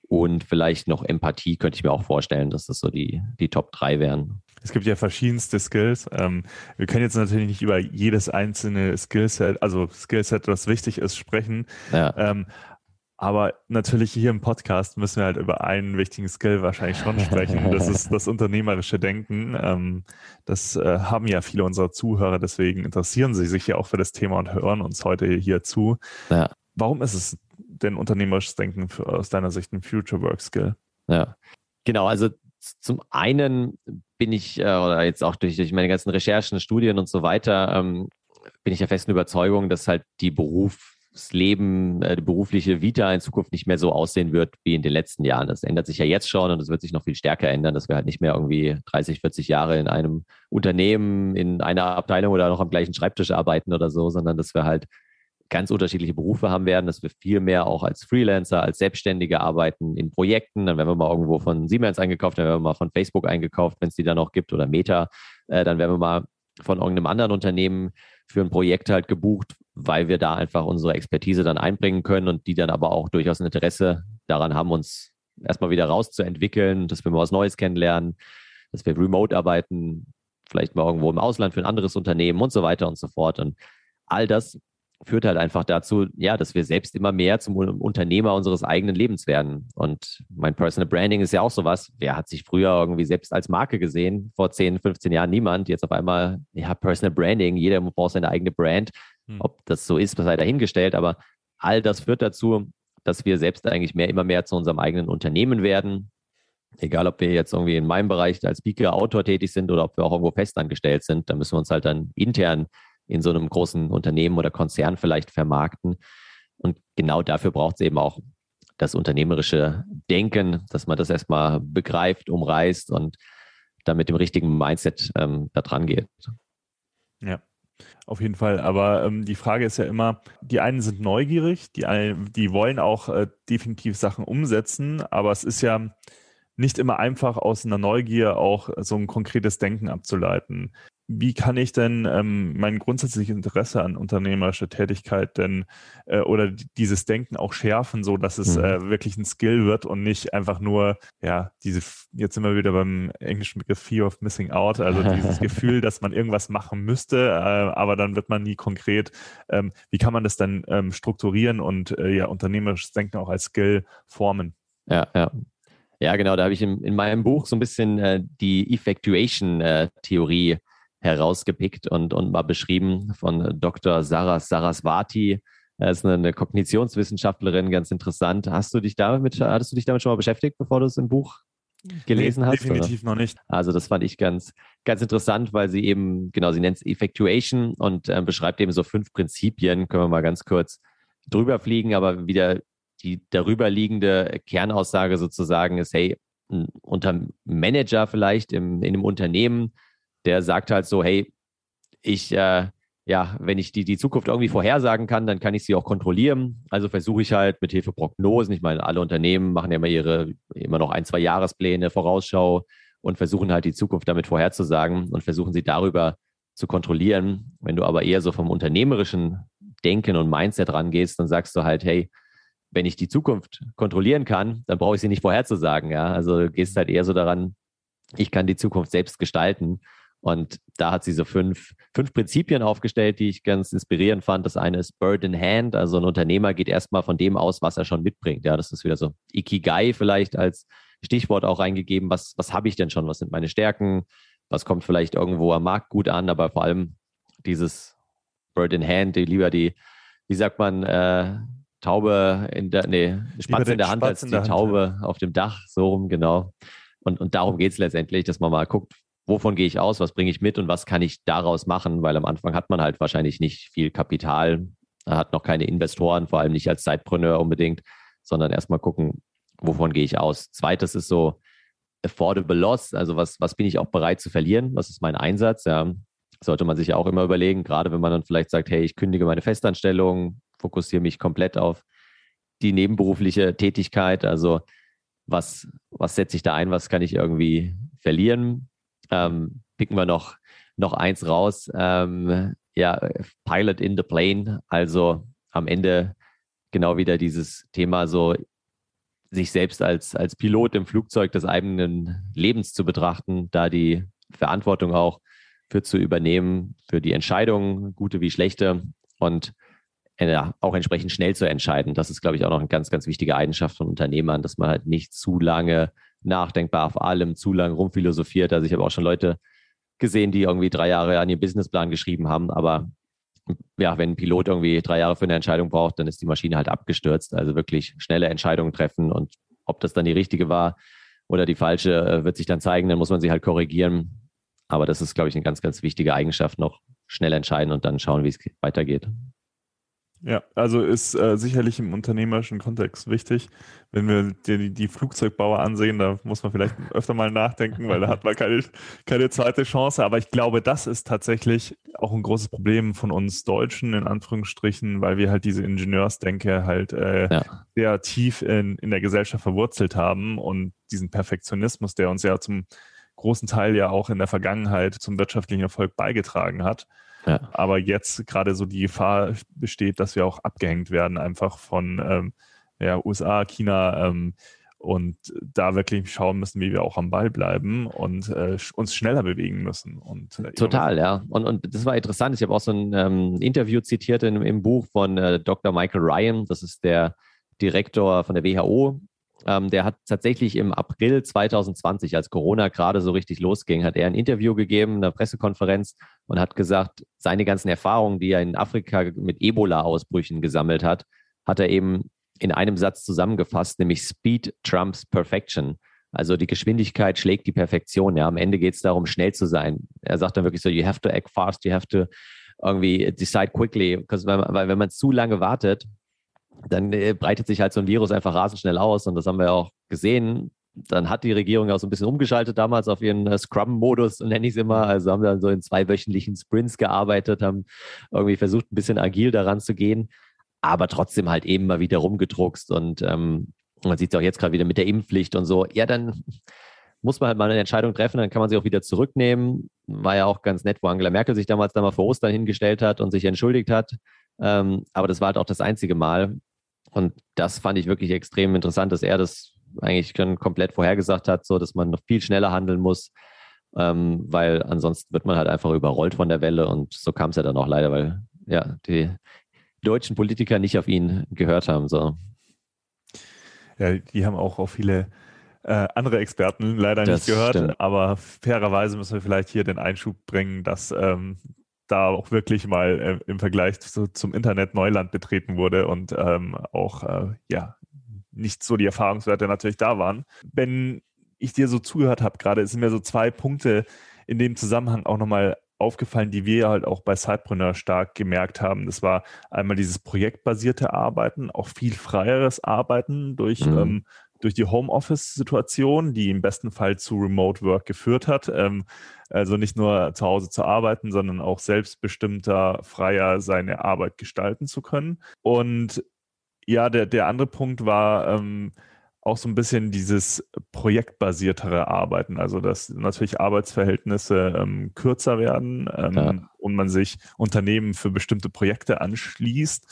Und vielleicht noch Empathie könnte ich mir auch vorstellen, dass das so die, die Top 3 wären. Es gibt ja verschiedenste Skills. Ähm, wir können jetzt natürlich nicht über jedes einzelne Skillset, also Skillset, was wichtig ist, sprechen. Ja. Ähm, aber natürlich hier im Podcast müssen wir halt über einen wichtigen Skill wahrscheinlich schon sprechen. Das ist das unternehmerische Denken. Ähm, das äh, haben ja viele unserer Zuhörer, deswegen interessieren sie sich ja auch für das Thema und hören uns heute hier zu. Ja. Warum ist es denn unternehmerisches Denken für, aus deiner Sicht ein Future Work Skill? Ja, genau. Also zum einen bin ich, äh, oder jetzt auch durch, durch meine ganzen Recherchen, Studien und so weiter, ähm, bin ich der festen Überzeugung, dass halt die Beruf das Leben, äh, die berufliche Vita in Zukunft nicht mehr so aussehen wird wie in den letzten Jahren. Das ändert sich ja jetzt schon und es wird sich noch viel stärker ändern, dass wir halt nicht mehr irgendwie 30, 40 Jahre in einem Unternehmen, in einer Abteilung oder noch am gleichen Schreibtisch arbeiten oder so, sondern dass wir halt ganz unterschiedliche Berufe haben werden, dass wir viel mehr auch als Freelancer, als Selbstständige arbeiten in Projekten. Dann werden wir mal irgendwo von Siemens eingekauft, dann werden wir mal von Facebook eingekauft, wenn es die da noch gibt oder Meta. Äh, dann werden wir mal von irgendeinem anderen Unternehmen für ein Projekt halt gebucht, weil wir da einfach unsere Expertise dann einbringen können und die dann aber auch durchaus ein Interesse daran haben, uns erstmal wieder rauszuentwickeln, dass wir mal was Neues kennenlernen, dass wir remote arbeiten, vielleicht mal irgendwo im Ausland für ein anderes Unternehmen und so weiter und so fort. Und all das führt halt einfach dazu, ja, dass wir selbst immer mehr zum Unternehmer unseres eigenen Lebens werden. Und mein Personal Branding ist ja auch sowas. Wer hat sich früher irgendwie selbst als Marke gesehen? Vor 10, 15 Jahren niemand. Jetzt auf einmal, ja, Personal Branding. Jeder braucht seine eigene Brand. Hm. Ob das so ist, sei dahingestellt. Aber all das führt dazu, dass wir selbst eigentlich mehr, immer mehr zu unserem eigenen Unternehmen werden. Egal, ob wir jetzt irgendwie in meinem Bereich als Speaker, Autor tätig sind oder ob wir auch irgendwo festangestellt sind, da müssen wir uns halt dann intern in so einem großen Unternehmen oder Konzern vielleicht vermarkten. Und genau dafür braucht es eben auch das unternehmerische Denken, dass man das erstmal begreift, umreißt und dann mit dem richtigen Mindset ähm, da dran geht. Ja. Auf jeden Fall. Aber ähm, die Frage ist ja immer, die einen sind neugierig, die, einen, die wollen auch äh, definitiv Sachen umsetzen, aber es ist ja nicht immer einfach aus einer Neugier auch so ein konkretes Denken abzuleiten wie kann ich denn ähm, mein grundsätzliches Interesse an unternehmerischer Tätigkeit denn äh, oder dieses Denken auch schärfen, so dass es mhm. äh, wirklich ein Skill wird und nicht einfach nur, ja, diese, jetzt sind wir wieder beim englischen Begriff Fear of Missing Out, also dieses Gefühl, dass man irgendwas machen müsste, äh, aber dann wird man nie konkret. Ähm, wie kann man das dann ähm, strukturieren und äh, ja, unternehmerisches Denken auch als Skill formen? Ja, ja. Ja, genau, da habe ich in, in meinem Buch so ein bisschen äh, die Effectuation-Theorie äh, herausgepickt und, und mal beschrieben von Dr. Saras Saraswati. Er ist eine, eine Kognitionswissenschaftlerin, ganz interessant. Hast du dich damit, hattest du dich damit schon mal beschäftigt, bevor du es im Buch gelesen nee, hast? Definitiv oder? noch nicht. Also das fand ich ganz, ganz interessant, weil sie eben, genau, sie nennt es Effectuation und äh, beschreibt eben so fünf Prinzipien. Können wir mal ganz kurz drüber fliegen, aber wieder die darüber liegende Kernaussage sozusagen ist, hey, unter Manager vielleicht im, in einem Unternehmen der sagt halt so, hey, ich, äh, ja, wenn ich die, die Zukunft irgendwie vorhersagen kann, dann kann ich sie auch kontrollieren. Also versuche ich halt mit Hilfe Prognosen, ich meine, alle Unternehmen machen ja immer ihre, immer noch ein, zwei Jahrespläne, Vorausschau und versuchen halt die Zukunft damit vorherzusagen und versuchen sie darüber zu kontrollieren. Wenn du aber eher so vom unternehmerischen Denken und Mindset rangehst, dann sagst du halt, hey, wenn ich die Zukunft kontrollieren kann, dann brauche ich sie nicht vorherzusagen. Ja, also du gehst halt eher so daran, ich kann die Zukunft selbst gestalten und da hat sie so fünf, fünf Prinzipien aufgestellt, die ich ganz inspirierend fand. Das eine ist Bird in Hand. Also ein Unternehmer geht erstmal von dem aus, was er schon mitbringt. Ja, das ist wieder so Ikigai vielleicht als Stichwort auch reingegeben. Was, was habe ich denn schon? Was sind meine Stärken? Was kommt vielleicht irgendwo am Markt gut an? Aber vor allem dieses Bird in Hand, die lieber die, wie sagt man, äh, Taube in der, nee, Spatz in der Hand Spatz als die Hand, Taube ja. auf dem Dach, so rum, genau. Und, und darum geht es letztendlich, dass man mal guckt, wovon gehe ich aus, was bringe ich mit und was kann ich daraus machen, weil am Anfang hat man halt wahrscheinlich nicht viel Kapital, hat noch keine Investoren, vor allem nicht als Zeitpreneur unbedingt, sondern erstmal gucken, wovon gehe ich aus. Zweites ist so affordable loss, also was, was bin ich auch bereit zu verlieren, was ist mein Einsatz, ja. Sollte man sich ja auch immer überlegen, gerade wenn man dann vielleicht sagt, hey, ich kündige meine Festanstellung, fokussiere mich komplett auf die nebenberufliche Tätigkeit, also was, was setze ich da ein, was kann ich irgendwie verlieren, ähm, picken wir noch, noch eins raus. Ähm, ja, Pilot in the Plane, also am Ende genau wieder dieses Thema so, sich selbst als, als Pilot im Flugzeug des eigenen Lebens zu betrachten, da die Verantwortung auch für zu übernehmen, für die Entscheidungen, gute wie schlechte und äh, ja, auch entsprechend schnell zu entscheiden. Das ist, glaube ich, auch noch eine ganz, ganz wichtige Eigenschaft von Unternehmern, dass man halt nicht zu lange nachdenkbar auf allem, zu lange rumphilosophiert. Also ich habe auch schon Leute gesehen, die irgendwie drei Jahre an ihrem Businessplan geschrieben haben, aber ja, wenn ein Pilot irgendwie drei Jahre für eine Entscheidung braucht, dann ist die Maschine halt abgestürzt. Also wirklich schnelle Entscheidungen treffen und ob das dann die richtige war oder die falsche, äh, wird sich dann zeigen, dann muss man sie halt korrigieren. Aber das ist, glaube ich, eine ganz, ganz wichtige Eigenschaft noch. Schnell entscheiden und dann schauen, wie es weitergeht. Ja, also ist äh, sicherlich im unternehmerischen Kontext wichtig. Wenn wir die, die, Flugzeugbauer ansehen, da muss man vielleicht öfter mal nachdenken, weil da hat man keine, keine zweite Chance. Aber ich glaube, das ist tatsächlich auch ein großes Problem von uns Deutschen, in Anführungsstrichen, weil wir halt diese Ingenieursdenke halt äh, ja. sehr tief in, in der Gesellschaft verwurzelt haben und diesen Perfektionismus, der uns ja zum großen Teil ja auch in der Vergangenheit zum wirtschaftlichen Erfolg beigetragen hat. Ja. Aber jetzt gerade so die Gefahr besteht, dass wir auch abgehängt werden, einfach von ähm, ja, USA, China ähm, und da wirklich schauen müssen, wie wir auch am Ball bleiben und äh, uns schneller bewegen müssen. Und, äh, Total, ja. Und, und das war interessant. Ich habe auch so ein ähm, Interview zitiert in, im Buch von äh, Dr. Michael Ryan. Das ist der Direktor von der WHO ähm, der hat tatsächlich im April 2020, als Corona gerade so richtig losging, hat er ein Interview gegeben, eine Pressekonferenz und hat gesagt, seine ganzen Erfahrungen, die er in Afrika mit Ebola-Ausbrüchen gesammelt hat, hat er eben in einem Satz zusammengefasst, nämlich Speed trumps Perfection. Also die Geschwindigkeit schlägt die Perfektion. Ja, am Ende geht es darum, schnell zu sein. Er sagt dann wirklich so, you have to act fast, you have to irgendwie decide quickly, weil wenn man zu lange wartet, dann äh, breitet sich halt so ein Virus einfach rasend schnell aus und das haben wir auch gesehen. Dann hat die Regierung auch so ein bisschen umgeschaltet damals auf ihren äh, Scrum-Modus, nenne ich es immer. Also haben dann so in zweiwöchentlichen Sprints gearbeitet, haben irgendwie versucht, ein bisschen agil daran zu gehen, aber trotzdem halt eben mal wieder rumgedruckst und ähm, man sieht es auch jetzt gerade wieder mit der Impfpflicht und so. Ja, dann muss man halt mal eine Entscheidung treffen, dann kann man sie auch wieder zurücknehmen. War ja auch ganz nett, wo Angela Merkel sich damals dann mal vor Ostern hingestellt hat und sich entschuldigt hat. Ähm, aber das war halt auch das einzige Mal. Und das fand ich wirklich extrem interessant, dass er das eigentlich komplett vorhergesagt hat, so dass man noch viel schneller handeln muss, ähm, weil ansonsten wird man halt einfach überrollt von der Welle und so kam es ja dann auch leider, weil ja die deutschen Politiker nicht auf ihn gehört haben. So. Ja, die haben auch auf viele äh, andere Experten leider das nicht gehört, stimmt. aber fairerweise müssen wir vielleicht hier den Einschub bringen, dass ähm, da auch wirklich mal äh, im Vergleich zu, zum Internet Neuland betreten wurde und ähm, auch äh, ja nicht so die Erfahrungswerte natürlich da waren. Wenn ich dir so zugehört habe gerade, sind mir so zwei Punkte in dem Zusammenhang auch nochmal aufgefallen, die wir halt auch bei Sidepreneur stark gemerkt haben. Das war einmal dieses projektbasierte Arbeiten, auch viel freieres Arbeiten durch mhm. ähm, durch die Homeoffice-Situation, die im besten Fall zu Remote Work geführt hat. Ähm, also nicht nur zu Hause zu arbeiten, sondern auch selbstbestimmter, freier seine Arbeit gestalten zu können. Und ja, der, der andere Punkt war ähm, auch so ein bisschen dieses projektbasiertere Arbeiten, also dass natürlich Arbeitsverhältnisse ähm, kürzer werden ähm, ja. und man sich Unternehmen für bestimmte Projekte anschließt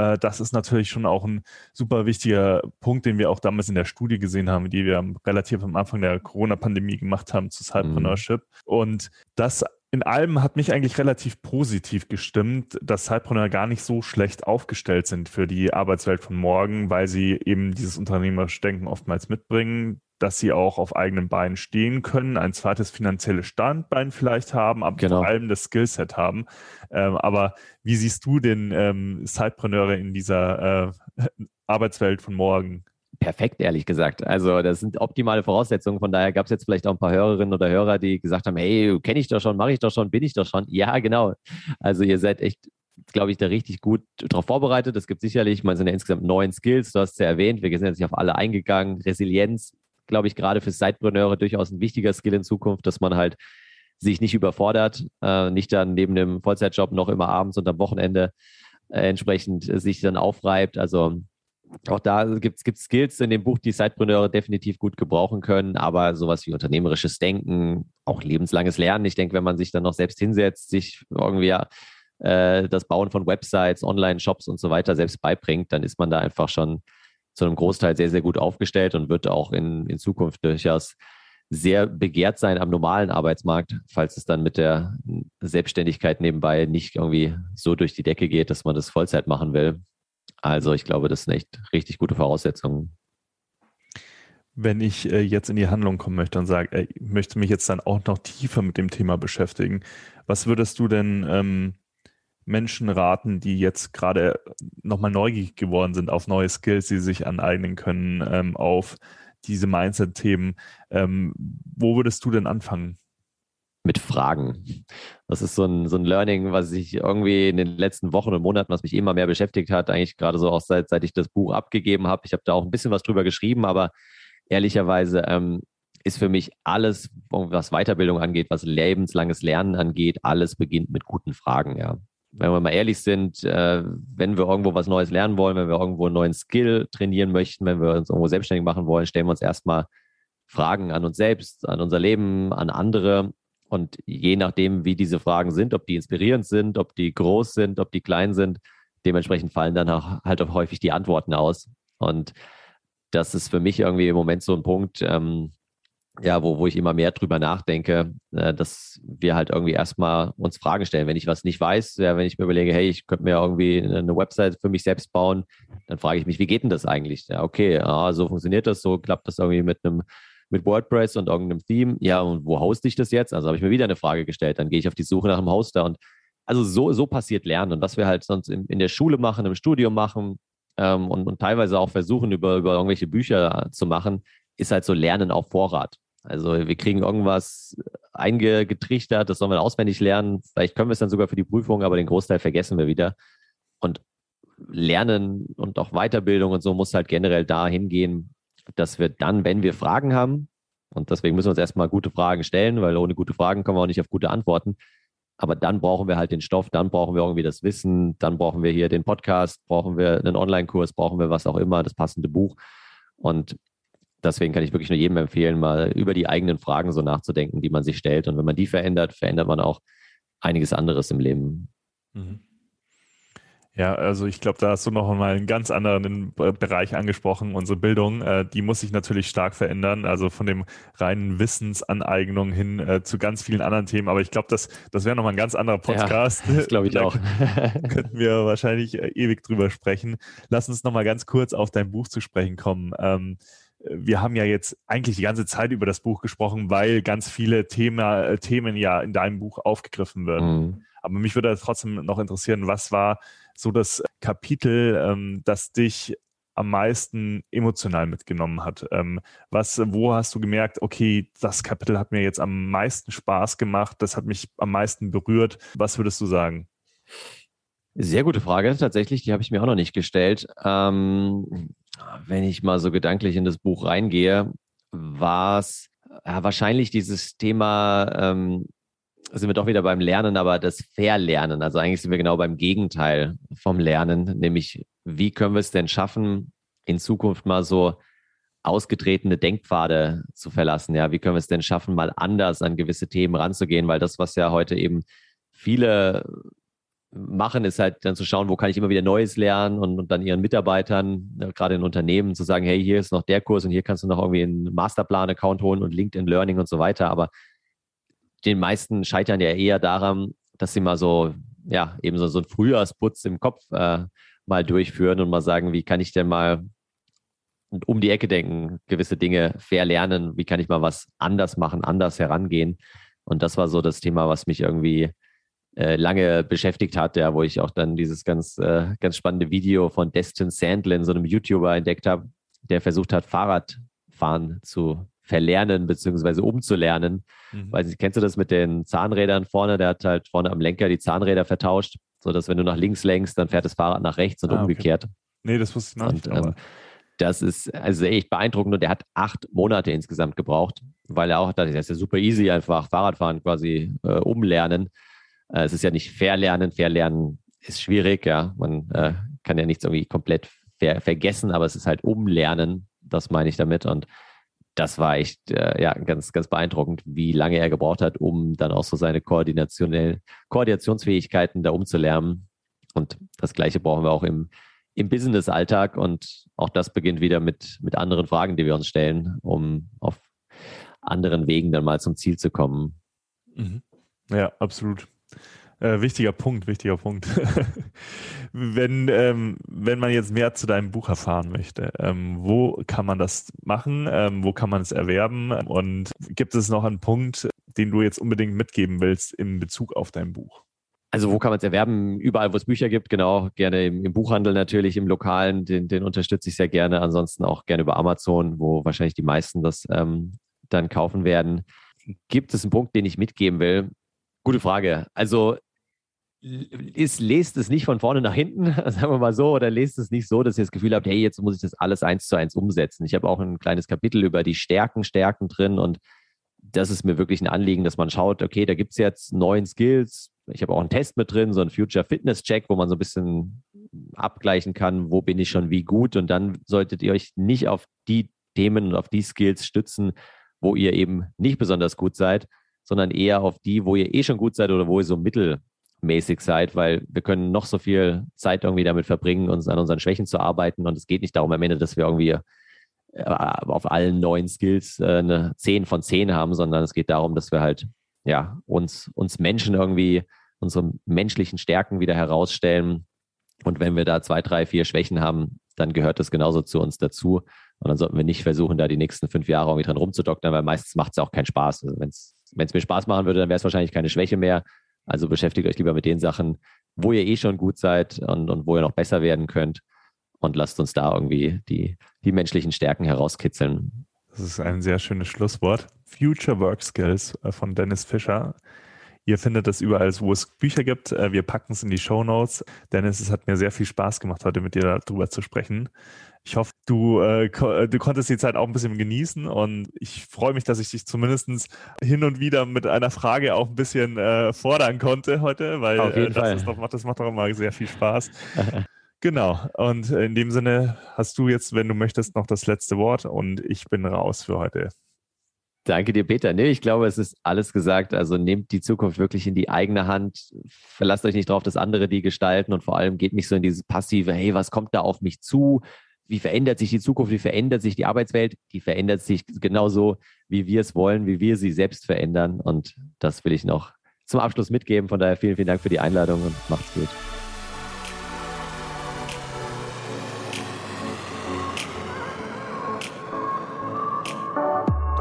äh, das ist natürlich schon auch ein super wichtiger Punkt, den wir auch damals in der Studie gesehen haben, die wir relativ am Anfang der Corona-Pandemie gemacht haben zu Sidepreneurship. Mhm. Und das in allem hat mich eigentlich relativ positiv gestimmt, dass Sidepreneur gar nicht so schlecht aufgestellt sind für die Arbeitswelt von morgen, weil sie eben dieses unternehmerische Denken oftmals mitbringen, dass sie auch auf eigenen Beinen stehen können, ein zweites finanzielles Standbein vielleicht haben, aber genau. vor allem das Skillset haben. Ähm, aber wie siehst du den ähm, Sidepreneure in dieser äh, Arbeitswelt von morgen? perfekt, ehrlich gesagt. Also das sind optimale Voraussetzungen. Von daher gab es jetzt vielleicht auch ein paar Hörerinnen oder Hörer, die gesagt haben, hey, kenne ich doch schon, mache ich doch schon, bin ich doch schon. Ja, genau. Also ihr seid echt, glaube ich, da richtig gut darauf vorbereitet. Es gibt sicherlich, es sind ja insgesamt neun Skills, du hast es ja erwähnt, wir sind jetzt nicht auf alle eingegangen. Resilienz, glaube ich, gerade für Sidepreneure durchaus ein wichtiger Skill in Zukunft, dass man halt sich nicht überfordert, äh, nicht dann neben dem Vollzeitjob noch immer abends und am Wochenende äh, entsprechend sich dann aufreibt. Also auch da gibt es Skills in dem Buch, die Sidepreneure definitiv gut gebrauchen können, aber sowas wie unternehmerisches Denken, auch lebenslanges Lernen. Ich denke, wenn man sich dann noch selbst hinsetzt, sich irgendwie äh, das Bauen von Websites, Online-Shops und so weiter selbst beibringt, dann ist man da einfach schon zu einem Großteil sehr, sehr gut aufgestellt und wird auch in, in Zukunft durchaus sehr begehrt sein am normalen Arbeitsmarkt, falls es dann mit der Selbstständigkeit nebenbei nicht irgendwie so durch die Decke geht, dass man das Vollzeit machen will. Also ich glaube, das sind echt richtig gute Voraussetzungen. Wenn ich äh, jetzt in die Handlung kommen möchte und sage, ich möchte mich jetzt dann auch noch tiefer mit dem Thema beschäftigen, was würdest du denn ähm, Menschen raten, die jetzt gerade nochmal neugierig geworden sind auf neue Skills, die sie sich aneignen können, ähm, auf diese Mindset-Themen? Ähm, wo würdest du denn anfangen? mit Fragen. Das ist so ein, so ein Learning, was ich irgendwie in den letzten Wochen und Monaten, was mich immer mehr beschäftigt hat, eigentlich gerade so auch seit, seit ich das Buch abgegeben habe. Ich habe da auch ein bisschen was drüber geschrieben, aber ehrlicherweise ähm, ist für mich alles, was Weiterbildung angeht, was lebenslanges Lernen angeht, alles beginnt mit guten Fragen, ja. Wenn wir mal ehrlich sind, äh, wenn wir irgendwo was Neues lernen wollen, wenn wir irgendwo einen neuen Skill trainieren möchten, wenn wir uns irgendwo selbstständig machen wollen, stellen wir uns erstmal Fragen an uns selbst, an unser Leben, an andere und je nachdem, wie diese Fragen sind, ob die inspirierend sind, ob die groß sind, ob die klein sind, dementsprechend fallen dann auch halt auch häufig die Antworten aus. Und das ist für mich irgendwie im Moment so ein Punkt, ähm, ja, wo, wo ich immer mehr drüber nachdenke, äh, dass wir halt irgendwie erstmal uns Fragen stellen. Wenn ich was nicht weiß, ja, wenn ich mir überlege, hey, ich könnte mir irgendwie eine Website für mich selbst bauen, dann frage ich mich, wie geht denn das eigentlich? Ja, okay, ah, so funktioniert das, so klappt das irgendwie mit einem mit WordPress und irgendeinem Theme. Ja, und wo hoste ich das jetzt? Also habe ich mir wieder eine Frage gestellt. Dann gehe ich auf die Suche nach einem Hoster und also so, so passiert Lernen. Und was wir halt sonst in, in der Schule machen, im Studium machen ähm, und, und teilweise auch versuchen, über, über irgendwelche Bücher zu machen, ist halt so Lernen auf Vorrat. Also wir kriegen irgendwas eingetrichtert, das sollen wir auswendig lernen. Vielleicht können wir es dann sogar für die Prüfung, aber den Großteil vergessen wir wieder. Und Lernen und auch Weiterbildung und so muss halt generell da hingehen, dass wir dann, wenn wir Fragen haben, und deswegen müssen wir uns erstmal gute Fragen stellen, weil ohne gute Fragen kommen wir auch nicht auf gute Antworten. Aber dann brauchen wir halt den Stoff, dann brauchen wir irgendwie das Wissen, dann brauchen wir hier den Podcast, brauchen wir einen Online-Kurs, brauchen wir was auch immer, das passende Buch. Und deswegen kann ich wirklich nur jedem empfehlen, mal über die eigenen Fragen so nachzudenken, die man sich stellt. Und wenn man die verändert, verändert man auch einiges anderes im Leben. Mhm. Ja, also ich glaube, da hast du noch mal einen ganz anderen Bereich angesprochen. Unsere Bildung, äh, die muss sich natürlich stark verändern, also von dem reinen Wissensaneignung hin äh, zu ganz vielen anderen Themen. Aber ich glaube, das, das wäre noch mal ein ganz anderer Podcast. Ja, das glaube ich auch. könnten wir wahrscheinlich äh, ewig drüber sprechen. Lass uns noch mal ganz kurz auf dein Buch zu sprechen kommen. Ähm, wir haben ja jetzt eigentlich die ganze Zeit über das Buch gesprochen, weil ganz viele Thema, äh, Themen ja in deinem Buch aufgegriffen werden. Mhm. Aber mich würde trotzdem noch interessieren, was war so das Kapitel, ähm, das dich am meisten emotional mitgenommen hat? Ähm, was, wo hast du gemerkt, okay, das Kapitel hat mir jetzt am meisten Spaß gemacht, das hat mich am meisten berührt? Was würdest du sagen? Sehr gute Frage, tatsächlich, die habe ich mir auch noch nicht gestellt. Ähm, wenn ich mal so gedanklich in das Buch reingehe, war es ja, wahrscheinlich dieses Thema ähm, sind wir doch wieder beim Lernen, aber das Verlernen. Also eigentlich sind wir genau beim Gegenteil vom Lernen, nämlich wie können wir es denn schaffen, in Zukunft mal so ausgetretene Denkpfade zu verlassen? Ja, wie können wir es denn schaffen, mal anders an gewisse Themen ranzugehen? Weil das, was ja heute eben viele machen, ist halt dann zu schauen, wo kann ich immer wieder Neues lernen und, und dann ihren Mitarbeitern, gerade in Unternehmen, zu sagen, hey, hier ist noch der Kurs und hier kannst du noch irgendwie einen Masterplan-Account holen und LinkedIn Learning und so weiter. Aber den meisten scheitern ja eher daran, dass sie mal so, ja, eben so, so einen Frühjahrsputz im Kopf äh, mal durchführen und mal sagen, wie kann ich denn mal um die Ecke denken, gewisse Dinge verlernen, wie kann ich mal was anders machen, anders herangehen. Und das war so das Thema, was mich irgendwie äh, lange beschäftigt hat, ja, wo ich auch dann dieses ganz, äh, ganz spannende Video von Destin Sandlin, so einem YouTuber, entdeckt habe, der versucht hat, Fahrradfahren zu verlernen beziehungsweise umzulernen. Mhm. Weil kennst du das mit den Zahnrädern vorne? Der hat halt vorne am Lenker die Zahnräder vertauscht, sodass wenn du nach links lenkst, dann fährt das Fahrrad nach rechts und ah, umgekehrt. Okay. Nee, das wusste ich nicht. Ähm, das ist also echt beeindruckend und der hat acht Monate insgesamt gebraucht, weil er auch dachte, das ist ja super easy, einfach Fahrradfahren quasi äh, umlernen. Äh, es ist ja nicht verlernen, verlernen ist schwierig, ja. Man äh, kann ja nichts irgendwie komplett ver vergessen, aber es ist halt umlernen, das meine ich damit. Und das war echt äh, ja, ganz, ganz beeindruckend, wie lange er gebraucht hat, um dann auch so seine Koordinationell Koordinationsfähigkeiten da umzulernen. Und das Gleiche brauchen wir auch im, im Business-Alltag. Und auch das beginnt wieder mit, mit anderen Fragen, die wir uns stellen, um auf anderen Wegen dann mal zum Ziel zu kommen. Mhm. Ja, absolut. Äh, wichtiger Punkt, wichtiger Punkt. wenn, ähm, wenn man jetzt mehr zu deinem Buch erfahren möchte, ähm, wo kann man das machen? Ähm, wo kann man es erwerben? Und gibt es noch einen Punkt, den du jetzt unbedingt mitgeben willst in Bezug auf dein Buch? Also wo kann man es erwerben? Überall, wo es Bücher gibt, genau. Gerne im, im Buchhandel natürlich, im Lokalen, den, den, unterstütze ich sehr gerne. Ansonsten auch gerne über Amazon, wo wahrscheinlich die meisten das ähm, dann kaufen werden. Gibt es einen Punkt, den ich mitgeben will? Gute Frage. Also ist, lest es nicht von vorne nach hinten, sagen wir mal so, oder lest es nicht so, dass ihr das Gefühl habt, hey, jetzt muss ich das alles eins zu eins umsetzen. Ich habe auch ein kleines Kapitel über die Stärken, Stärken drin und das ist mir wirklich ein Anliegen, dass man schaut, okay, da gibt es jetzt neun Skills. Ich habe auch einen Test mit drin, so ein Future Fitness Check, wo man so ein bisschen abgleichen kann, wo bin ich schon wie gut. Und dann solltet ihr euch nicht auf die Themen und auf die Skills stützen, wo ihr eben nicht besonders gut seid, sondern eher auf die, wo ihr eh schon gut seid oder wo ihr so mittel mäßig seid, weil wir können noch so viel Zeit irgendwie damit verbringen, uns an unseren Schwächen zu arbeiten. Und es geht nicht darum am Ende, dass wir irgendwie äh, auf allen neuen Skills äh, eine 10 von 10 haben, sondern es geht darum, dass wir halt ja uns, uns Menschen irgendwie unsere menschlichen Stärken wieder herausstellen. Und wenn wir da zwei, drei, vier Schwächen haben, dann gehört das genauso zu uns dazu. Und dann sollten wir nicht versuchen, da die nächsten fünf Jahre irgendwie dran rumzudoktern, weil meistens macht es auch keinen Spaß. Also wenn es mir Spaß machen würde, dann wäre es wahrscheinlich keine Schwäche mehr. Also beschäftigt euch lieber mit den Sachen, wo ihr eh schon gut seid und, und wo ihr noch besser werden könnt. Und lasst uns da irgendwie die, die menschlichen Stärken herauskitzeln. Das ist ein sehr schönes Schlusswort. Future Work Skills äh, von Dennis Fischer. Ihr findet das überall, wo es Bücher gibt. Äh, wir packen es in die Show Notes. Dennis, es hat mir sehr viel Spaß gemacht, heute mit dir darüber zu sprechen. Ich hoffe, du, äh, äh, du konntest die Zeit auch ein bisschen genießen und ich freue mich, dass ich dich zumindest hin und wieder mit einer Frage auch ein bisschen äh, fordern konnte heute, weil äh, das, doch, das macht doch immer sehr viel Spaß. Genau. Und in dem Sinne hast du jetzt, wenn du möchtest, noch das letzte Wort und ich bin raus für heute. Danke dir, Peter. Nee, ich glaube, es ist alles gesagt. Also nehmt die Zukunft wirklich in die eigene Hand. Verlasst euch nicht darauf, dass andere die gestalten und vor allem geht nicht so in dieses passive, hey, was kommt da auf mich zu? Wie verändert sich die Zukunft? Wie verändert sich die Arbeitswelt? Die verändert sich genauso, wie wir es wollen, wie wir sie selbst verändern. Und das will ich noch zum Abschluss mitgeben. Von daher vielen, vielen Dank für die Einladung und macht's gut.